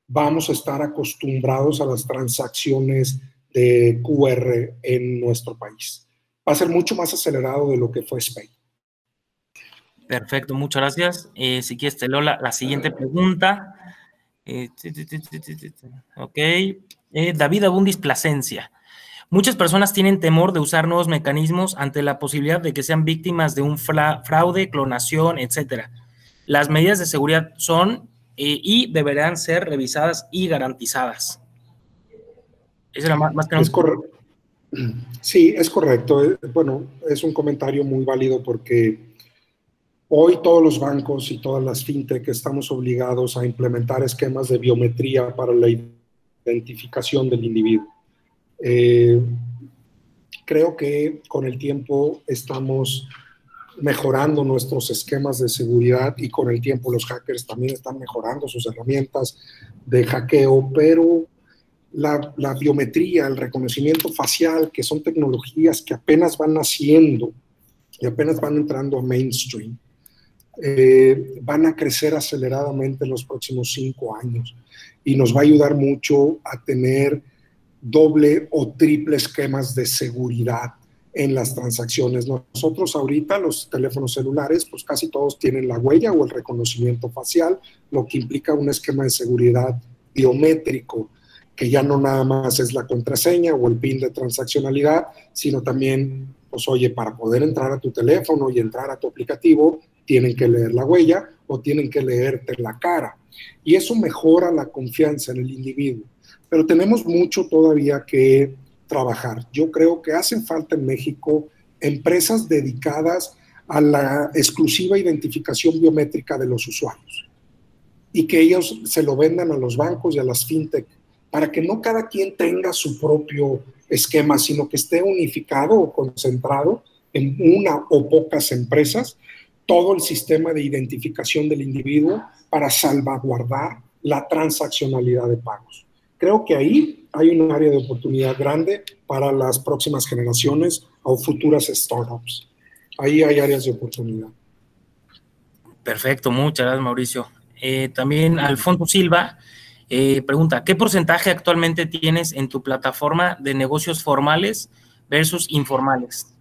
vamos a estar acostumbrados a las transacciones de QR en nuestro país. Va a ser mucho más acelerado de lo que fue Spain. Perfecto, muchas gracias. Eh, si quieres, te leo la, siguiente pregunta. Eh, ok. David Abundis Plasencia. Muchas personas tienen temor de usar nuevos mecanismos ante la posibilidad de que sean víctimas de un fraude, clonación, etcétera. Las medidas de seguridad son eh, y deberán ser revisadas y garantizadas. Esa era más, más que es Sí, es correcto. Eh, bueno, es un comentario muy válido porque hoy todos los bancos y todas las fintech estamos obligados a implementar esquemas de biometría para la identificación del individuo. Eh, creo que con el tiempo estamos mejorando nuestros esquemas de seguridad y con el tiempo los hackers también están mejorando sus herramientas de hackeo, pero la, biometría, el reconocimiento facial, que son tecnologías que apenas van naciendo y apenas van entrando a mainstream, eh, van a crecer aceleradamente en los próximos cinco años y nos va a ayudar mucho a tener doble o triple esquemas de seguridad en las transacciones. Nosotros ahorita los teléfonos celulares, pues casi todos tienen la huella o el reconocimiento facial, lo que implica un esquema de seguridad biométrico, que ya no nada más es la contraseña o el PIN de transaccionalidad, sino también pues oye, para poder entrar a tu teléfono y entrar a tu aplicativo, tienen que leer la huella o tienen que leerte la cara. Y eso mejora la confianza en el individuo. Pero tenemos mucho todavía que trabajar. Yo creo que hacen falta en México empresas dedicadas a la exclusiva identificación biométrica de los usuarios y que ellos se lo vendan a los bancos y a las fintech para que no cada quien tenga su propio esquema, sino que esté unificado o concentrado en una o pocas empresas todo el sistema de identificación del individuo para salvaguardar la transaccionalidad de pagos. Creo que ahí hay un área de oportunidad grande para las próximas generaciones o futuras startups. Ahí hay áreas de oportunidad. Perfecto, muchas gracias Mauricio. Eh, también Alfonso Silva eh, pregunta, ¿qué porcentaje actualmente tienes en tu plataforma de negocios formales versus informales?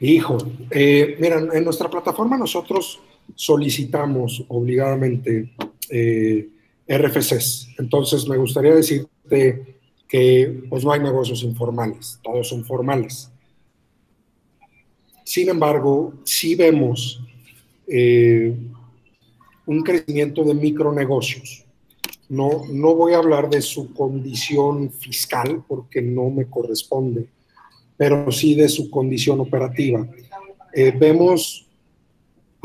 Hijo, eh, mira, en nuestra plataforma nosotros solicitamos obligadamente eh, RFCs. Entonces, me gustaría decirte que pues, no hay negocios informales, todos son formales. Sin embargo, sí vemos eh, un crecimiento de micronegocios. No, no voy a hablar de su condición fiscal porque no me corresponde, pero sí de su condición operativa. Eh, vemos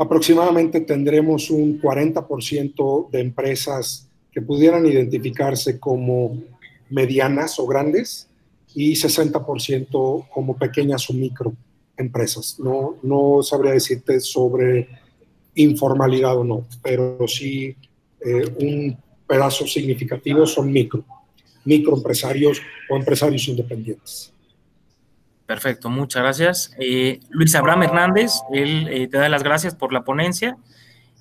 aproximadamente tendremos un 40% de empresas que pudieran identificarse como medianas o grandes y 60% como pequeñas o micro empresas. No, no sabría decirte sobre informalidad o no, pero sí eh, un pedazo significativo son micro, microempresarios o empresarios independientes. Perfecto, muchas gracias. Eh, Luis Abraham Hernández, él eh, te da las gracias por la ponencia.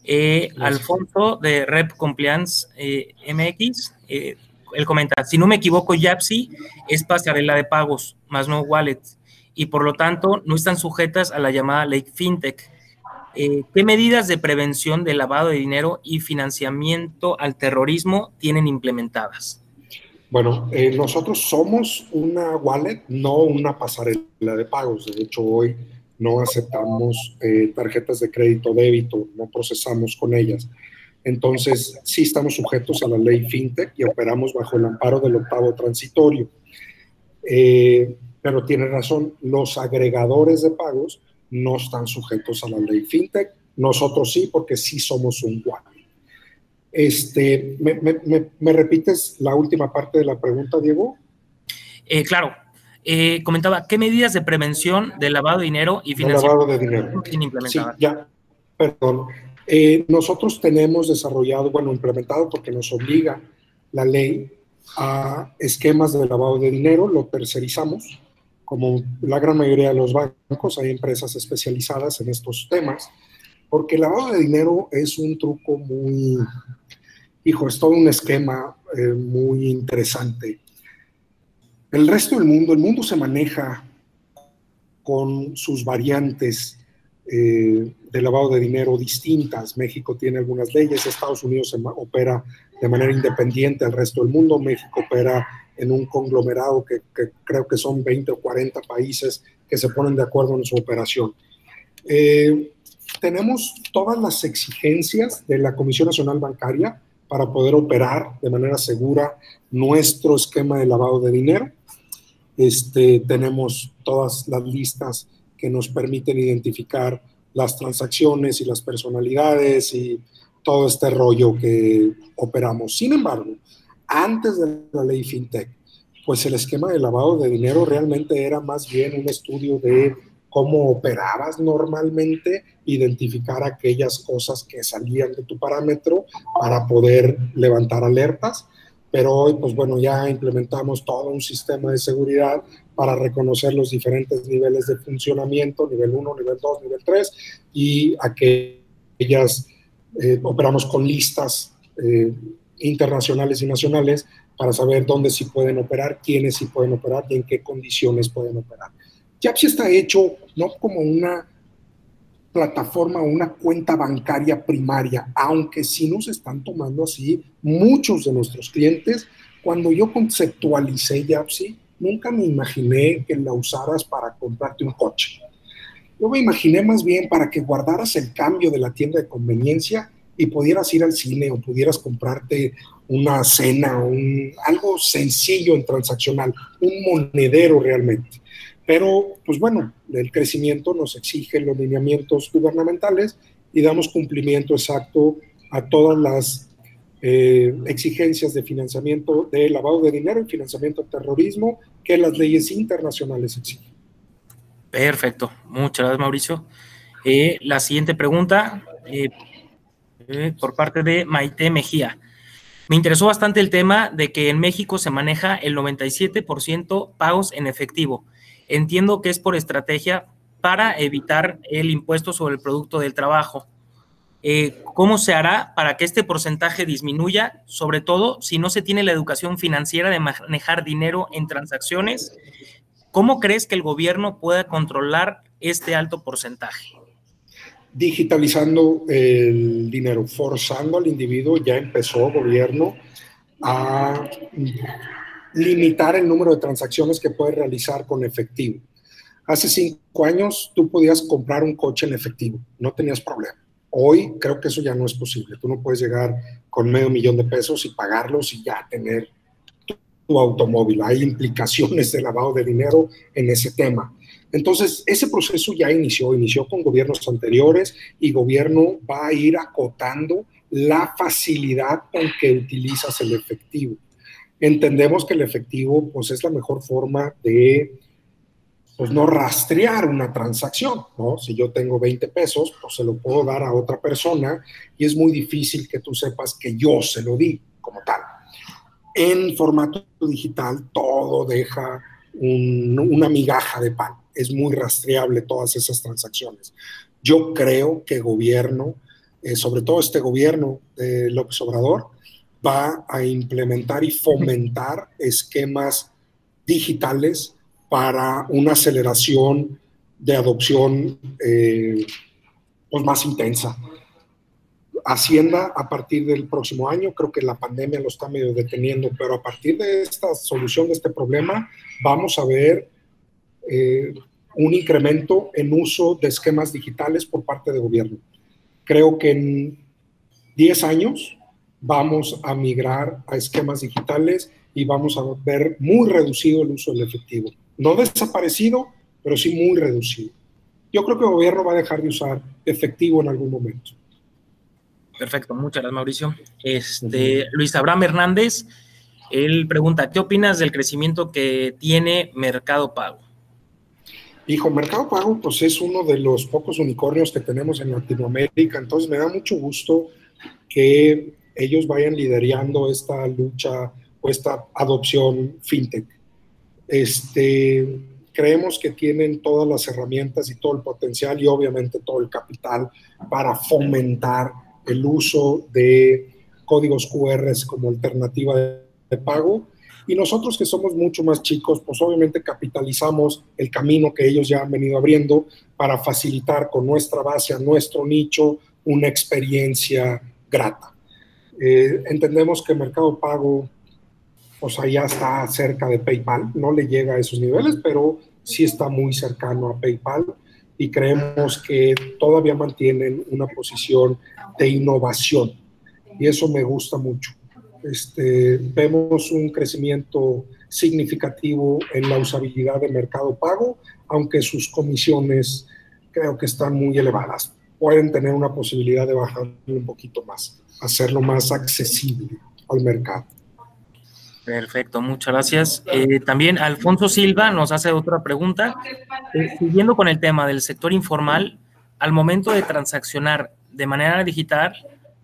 Eh, Alfonso de Rep Compliance MX, él comenta, si no me equivoco, Yapsi es pasarela de pagos, más no wallet, y por lo tanto no están sujetas a la llamada ley FinTech. ¿Qué medidas de prevención de lavado de dinero y financiamiento al terrorismo tienen implementadas? Bueno, eh, nosotros somos una wallet, no una pasarela de pagos. De hecho, hoy no aceptamos eh, tarjetas de crédito débito, no procesamos con ellas. Entonces, sí estamos sujetos a la ley FinTech y operamos bajo el amparo del octavo transitorio. Eh, pero tiene razón, los agregadores de pagos no están sujetos a la ley FinTech. Nosotros sí, porque sí somos un wallet. Este, ¿me, repites la última parte de la pregunta, Diego? Eh, claro. Eh, comentaba, ¿qué medidas de prevención de lavado de dinero y financiamiento lavado de dinero. Sí, ya, perdón. Eh, nosotros tenemos desarrollado, bueno, implementado porque nos obliga la ley a esquemas de lavado de dinero, lo tercerizamos. Como la gran mayoría de los bancos, hay empresas especializadas en estos temas, porque el lavado de dinero es un truco muy, hijo, es todo un esquema eh, muy interesante. El resto del mundo, el mundo se maneja con sus variantes eh, de lavado de dinero distintas. México tiene algunas leyes, Estados Unidos opera de manera independiente al resto del mundo, México opera en un conglomerado que, creo que son 20 o 40 países que se ponen de acuerdo en su operación. Eh, tenemos todas las exigencias de la Comisión Nacional Bancaria, para poder operar de manera segura nuestro esquema de lavado de dinero. Este, tenemos todas las listas que nos permiten identificar las transacciones y las personalidades y todo este rollo que operamos. Sin embargo, antes de la ley FinTech, pues el esquema de lavado de dinero realmente era más bien un estudio de cómo operabas normalmente, identificar aquellas cosas que salían de tu parámetro para poder levantar alertas. Pero hoy, pues bueno, ya implementamos todo un sistema de seguridad para reconocer los diferentes niveles de funcionamiento, nivel 1, nivel 2, nivel 3, y aquellas eh, operamos con listas eh, internacionales y nacionales para saber dónde sí pueden operar, quiénes sí pueden operar y en qué condiciones pueden operar. Yapsi está hecho no como una plataforma una cuenta bancaria primaria, aunque sí nos están tomando así muchos de nuestros clientes. Cuando yo conceptualicé Yapsi, nunca me imaginé que la usaras para comprarte un coche. Yo me imaginé más bien para que guardaras el cambio de la tienda de conveniencia y pudieras ir al cine o pudieras comprarte una cena un, algo sencillo en transaccional, un monedero realmente. Pero, pues bueno, el crecimiento nos exige los lineamientos gubernamentales y damos cumplimiento exacto a todas las eh, exigencias de financiamiento de lavado de dinero y financiamiento de terrorismo que las leyes internacionales exigen. Perfecto, muchas gracias Mauricio. Eh, la siguiente pregunta eh, por parte de Maite Mejía. Me interesó bastante el tema de que en México se maneja el 97% pagos en efectivo. Entiendo que es por estrategia para evitar el impuesto sobre el producto del trabajo. ¿Cómo se hará para que este porcentaje disminuya, sobre todo si no se tiene la educación financiera de manejar dinero en transacciones ¿Cómo crees que el gobierno pueda controlar este alto porcentaje? Digitalizando el dinero, forzando al individuo, ya empezó el gobierno a limitar el número de transacciones que puede realizar con efectivo. Hace cinco años tú podías comprar un coche en efectivo, no tenías problema. Hoy creo que eso ya no es posible. Tú no puedes llegar con medio millón de pesos y pagarlos y ya tener automóvil. Hay implicaciones de lavado de dinero en ese tema. Entonces, ese proceso ya inició, inició con gobiernos anteriores y gobierno va a ir acotando la facilidad con que utilizas el efectivo. Entendemos que el efectivo pues, es la mejor forma de pues, no rastrear una transacción. ¿no? Si yo tengo 20 pesos, pues se lo puedo dar a otra persona y es muy difícil que tú sepas que yo se lo di como tal en formato digital todo deja una migaja de pan. Es muy rastreable todas esas transacciones. Yo creo que gobierno, eh, sobre todo este gobierno de López Obrador, va a implementar y fomentar esquemas digitales para una aceleración de adopción eh, pues más intensa. Hacienda a partir del próximo año, creo que la pandemia lo está medio deteniendo, pero a partir de esta solución de este problema vamos a ver eh, un incremento en uso de esquemas digitales por parte del gobierno. Creo que en 10 años vamos a migrar a esquemas digitales y vamos a ver muy reducido el uso del efectivo. No desaparecido, pero sí muy reducido. Yo creo que el gobierno va a dejar de usar efectivo en algún momento. Perfecto, muchas gracias Mauricio. Este, Luis Abraham Hernández, él pregunta, ¿qué opinas del crecimiento que tiene Mercado Pago? Hijo, Mercado Pago pues es uno de los pocos unicornios que tenemos en Latinoamérica, entonces me da mucho gusto que ellos vayan liderando esta lucha o esta adopción fintech. Este, creemos que tienen todas las herramientas y todo el potencial y obviamente todo el capital para fomentar el uso de códigos QR como alternativa de pago. Y nosotros que somos mucho más chicos, pues obviamente capitalizamos el camino que ellos ya han venido abriendo para facilitar con nuestra base a nuestro nicho una experiencia grata. Eh, entendemos que Mercado Pago, pues allá está cerca de PayPal, no le llega a esos niveles, pero sí está muy cercano a PayPal y creemos que todavía mantienen una posición de innovación y eso me gusta mucho. Este, vemos un crecimiento significativo en la usabilidad de Mercado Pago, aunque sus comisiones creo que están muy elevadas. Pueden tener una posibilidad de bajar un poquito más, hacerlo más accesible al mercado. Perfecto, muchas gracias. Eh, también Alfonso Silva nos hace otra pregunta. Eh, siguiendo con el tema del sector informal, al momento de transaccionar de manera digital,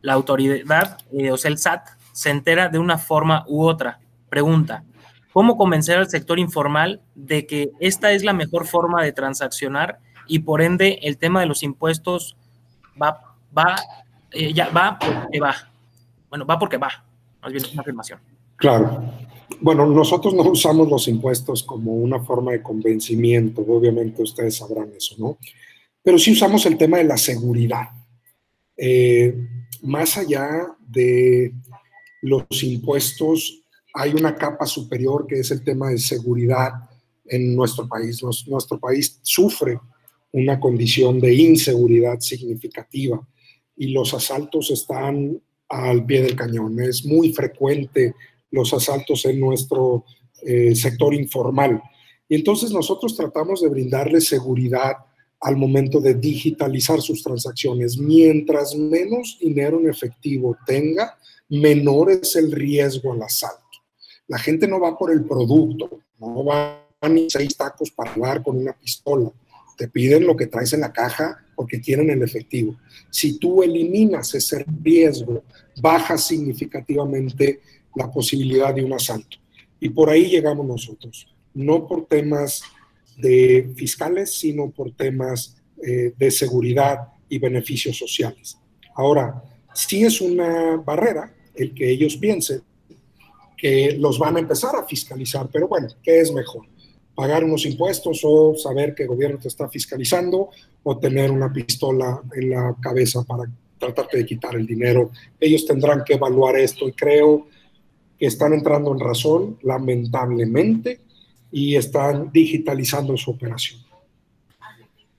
la autoridad, eh, o sea, el SAT, se entera de una forma u otra. Pregunta, ¿cómo convencer al sector informal de que esta es la mejor forma de transaccionar y por ende el tema de los impuestos va, va, ya va porque va? Bueno, va porque va, más bien es una afirmación. Claro. Bueno, nosotros no usamos los impuestos como una forma de convencimiento, obviamente ustedes sabrán eso, ¿no? Pero sí usamos el tema de la seguridad. Eh, más allá de los impuestos hay una capa superior que es el tema de seguridad en nuestro país. nuestro país sufre una condición de inseguridad significativa y los asaltos están al pie del cañón. Es muy frecuente los asaltos en nuestro eh, sector informal. Y entonces nosotros tratamos de brindarle seguridad al momento de digitalizar sus transacciones. Mientras menos dinero en efectivo tenga, menor es el riesgo al asalto. La gente no va por el producto, no va ni seis tacos para jugar con una pistola. Te piden lo que traes en la caja porque quieren el efectivo. Si tú eliminas ese riesgo, baja significativamente la posibilidad de un asalto. Y por ahí llegamos nosotros, no por temas de fiscales, sino por temas eh, de seguridad y beneficios sociales. Ahora, sí es una barrera el que ellos piensen que los van a empezar a fiscalizar, pero bueno, ¿qué es mejor? ¿Pagar unos impuestos o saber que el gobierno te está fiscalizando o tener una pistola en la cabeza para tratarte de quitar el dinero? Ellos tendrán que evaluar esto y creo que están entrando en razón, lamentablemente, y están digitalizando su operación.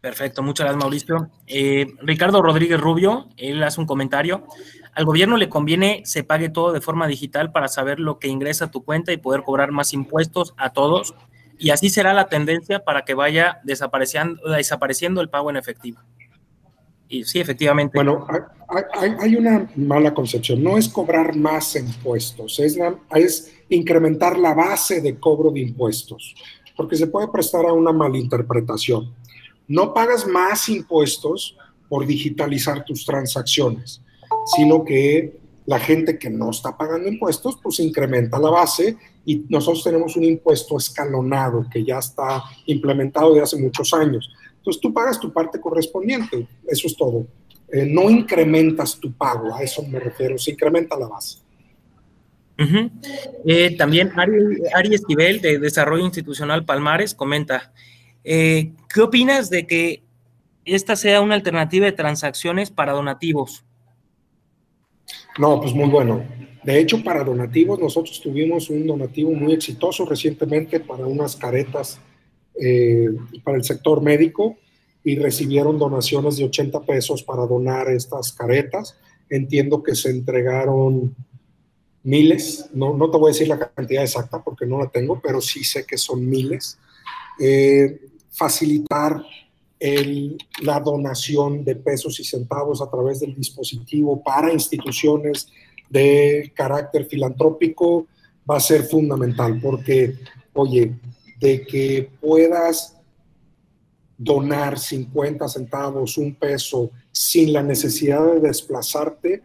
Perfecto, muchas gracias Mauricio. Eh, Ricardo Rodríguez Rubio, él hace un comentario. Al gobierno le conviene se pague todo de forma digital para saber lo que ingresa a tu cuenta y poder cobrar más impuestos a todos. Y así será la tendencia para que vaya desapareciendo, el pago en efectivo. Y sí, efectivamente. Bueno, hay, hay, una mala concepción. No es cobrar más impuestos, es, es incrementar la base de cobro de impuestos, porque se puede prestar a una malinterpretación. No pagas más impuestos por digitalizar tus transacciones, sino que la gente que no está pagando impuestos, pues incrementa la base y nosotros tenemos un impuesto escalonado que ya está implementado de hace muchos años. Entonces tú pagas tu parte correspondiente, eso es todo. Eh, no incrementas tu pago, a eso me refiero, se incrementa la base. Eh, también Ari, Ari, Esquivel de Desarrollo Institucional Palmares comenta, eh, ¿qué opinas de que esta sea una alternativa de transacciones para donativos? No, pues muy bueno. De hecho, para donativos, nosotros tuvimos un donativo muy exitoso recientemente para unas caretas eh, para el sector médico y recibieron donaciones de 80 pesos para donar estas caretas. Entiendo que se entregaron miles, no, no te voy a decir la cantidad exacta porque no la tengo, pero sí sé que son miles. Eh, facilitar la donación de pesos y centavos a través del dispositivo para instituciones de carácter filantrópico va a ser fundamental porque, oye, de que puedas donar 50 centavos, un peso, sin la necesidad de desplazarte,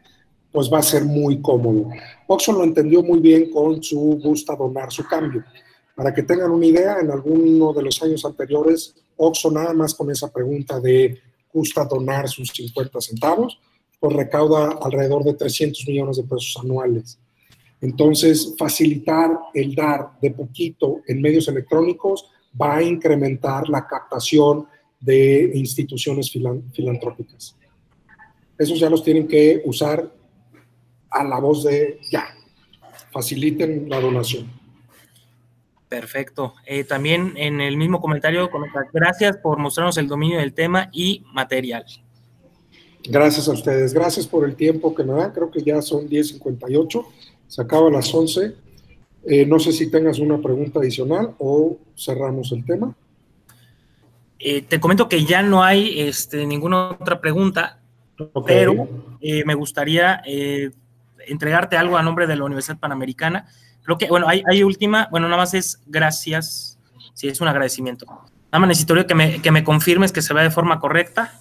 pues va a ser muy cómodo. Oxo lo entendió muy bien con su gusta donar su cambio. Para que tengan una idea, en alguno de los años anteriores, Oxo nada más con esa pregunta de gusta donar sus 50 centavos, pues recauda alrededor de 300 millones de pesos anuales. Entonces, facilitar el dar de poquito en medios electrónicos va a incrementar la captación de instituciones filantrópicas. Esos ya los tienen que usar a la voz de ya. Faciliten la donación. Perfecto. Eh, también en el mismo comentario, gracias por mostrarnos el dominio del tema y material. Gracias a ustedes. Gracias por el tiempo que me dan. Creo que ya son 10.58 se acaba a las 11. Eh, no sé si tengas una pregunta adicional o cerramos el tema. Eh, te comento que ya no hay este, ninguna otra pregunta, pero eh, me gustaría entregarte algo a nombre de la Universidad Panamericana. Creo que, bueno, hay, última, bueno, nada más es gracias, sí, es un agradecimiento. Nada más necesito que me, que me confirmes que se vea de forma correcta.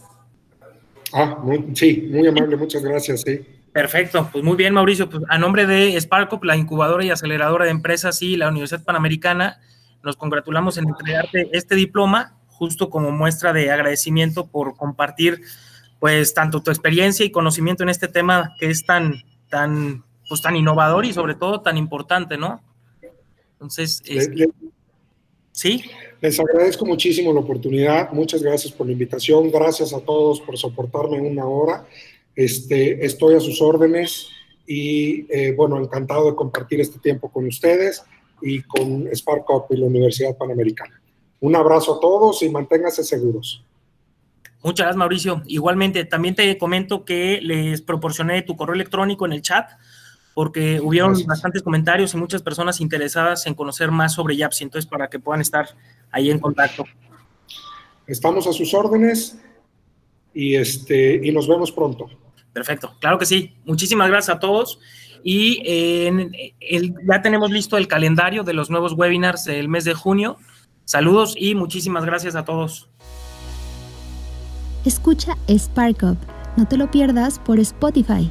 Ah, sí, muy amable, muchas gracias, sí. Perfecto, pues muy bien, Mauricio. Pues a nombre de Sparkop, la incubadora y aceleradora de empresas y la Universidad Panamericana, nos congratulamos en entregarte este diploma, justo como muestra de agradecimiento por compartir, pues, tanto tu experiencia y conocimiento en este tema que es tan, tan, pues, tan innovador y sobre todo tan importante, ¿no? Entonces, sí. Les agradezco muchísimo la oportunidad. Muchas gracias por la invitación. Gracias a todos por soportarme una hora. Este, estoy a sus órdenes y eh, bueno, encantado de compartir este tiempo con ustedes y con Spark Up y la Universidad Panamericana. Un abrazo a todos y manténganse seguros. Muchas gracias, Mauricio. Igualmente, también te comento que les proporcioné tu correo electrónico en el chat porque hubieron bastantes comentarios y muchas personas interesadas en conocer más sobre YAPSI, entonces para que puedan estar ahí en contacto. Estamos a sus órdenes y, este, y nos vemos pronto. Perfecto, claro que sí. Muchísimas gracias a todos. Y ya tenemos listo el calendario de los nuevos webinars del mes de junio. Saludos y muchísimas gracias a todos. Escucha Spark Up. No te lo pierdas por Spotify.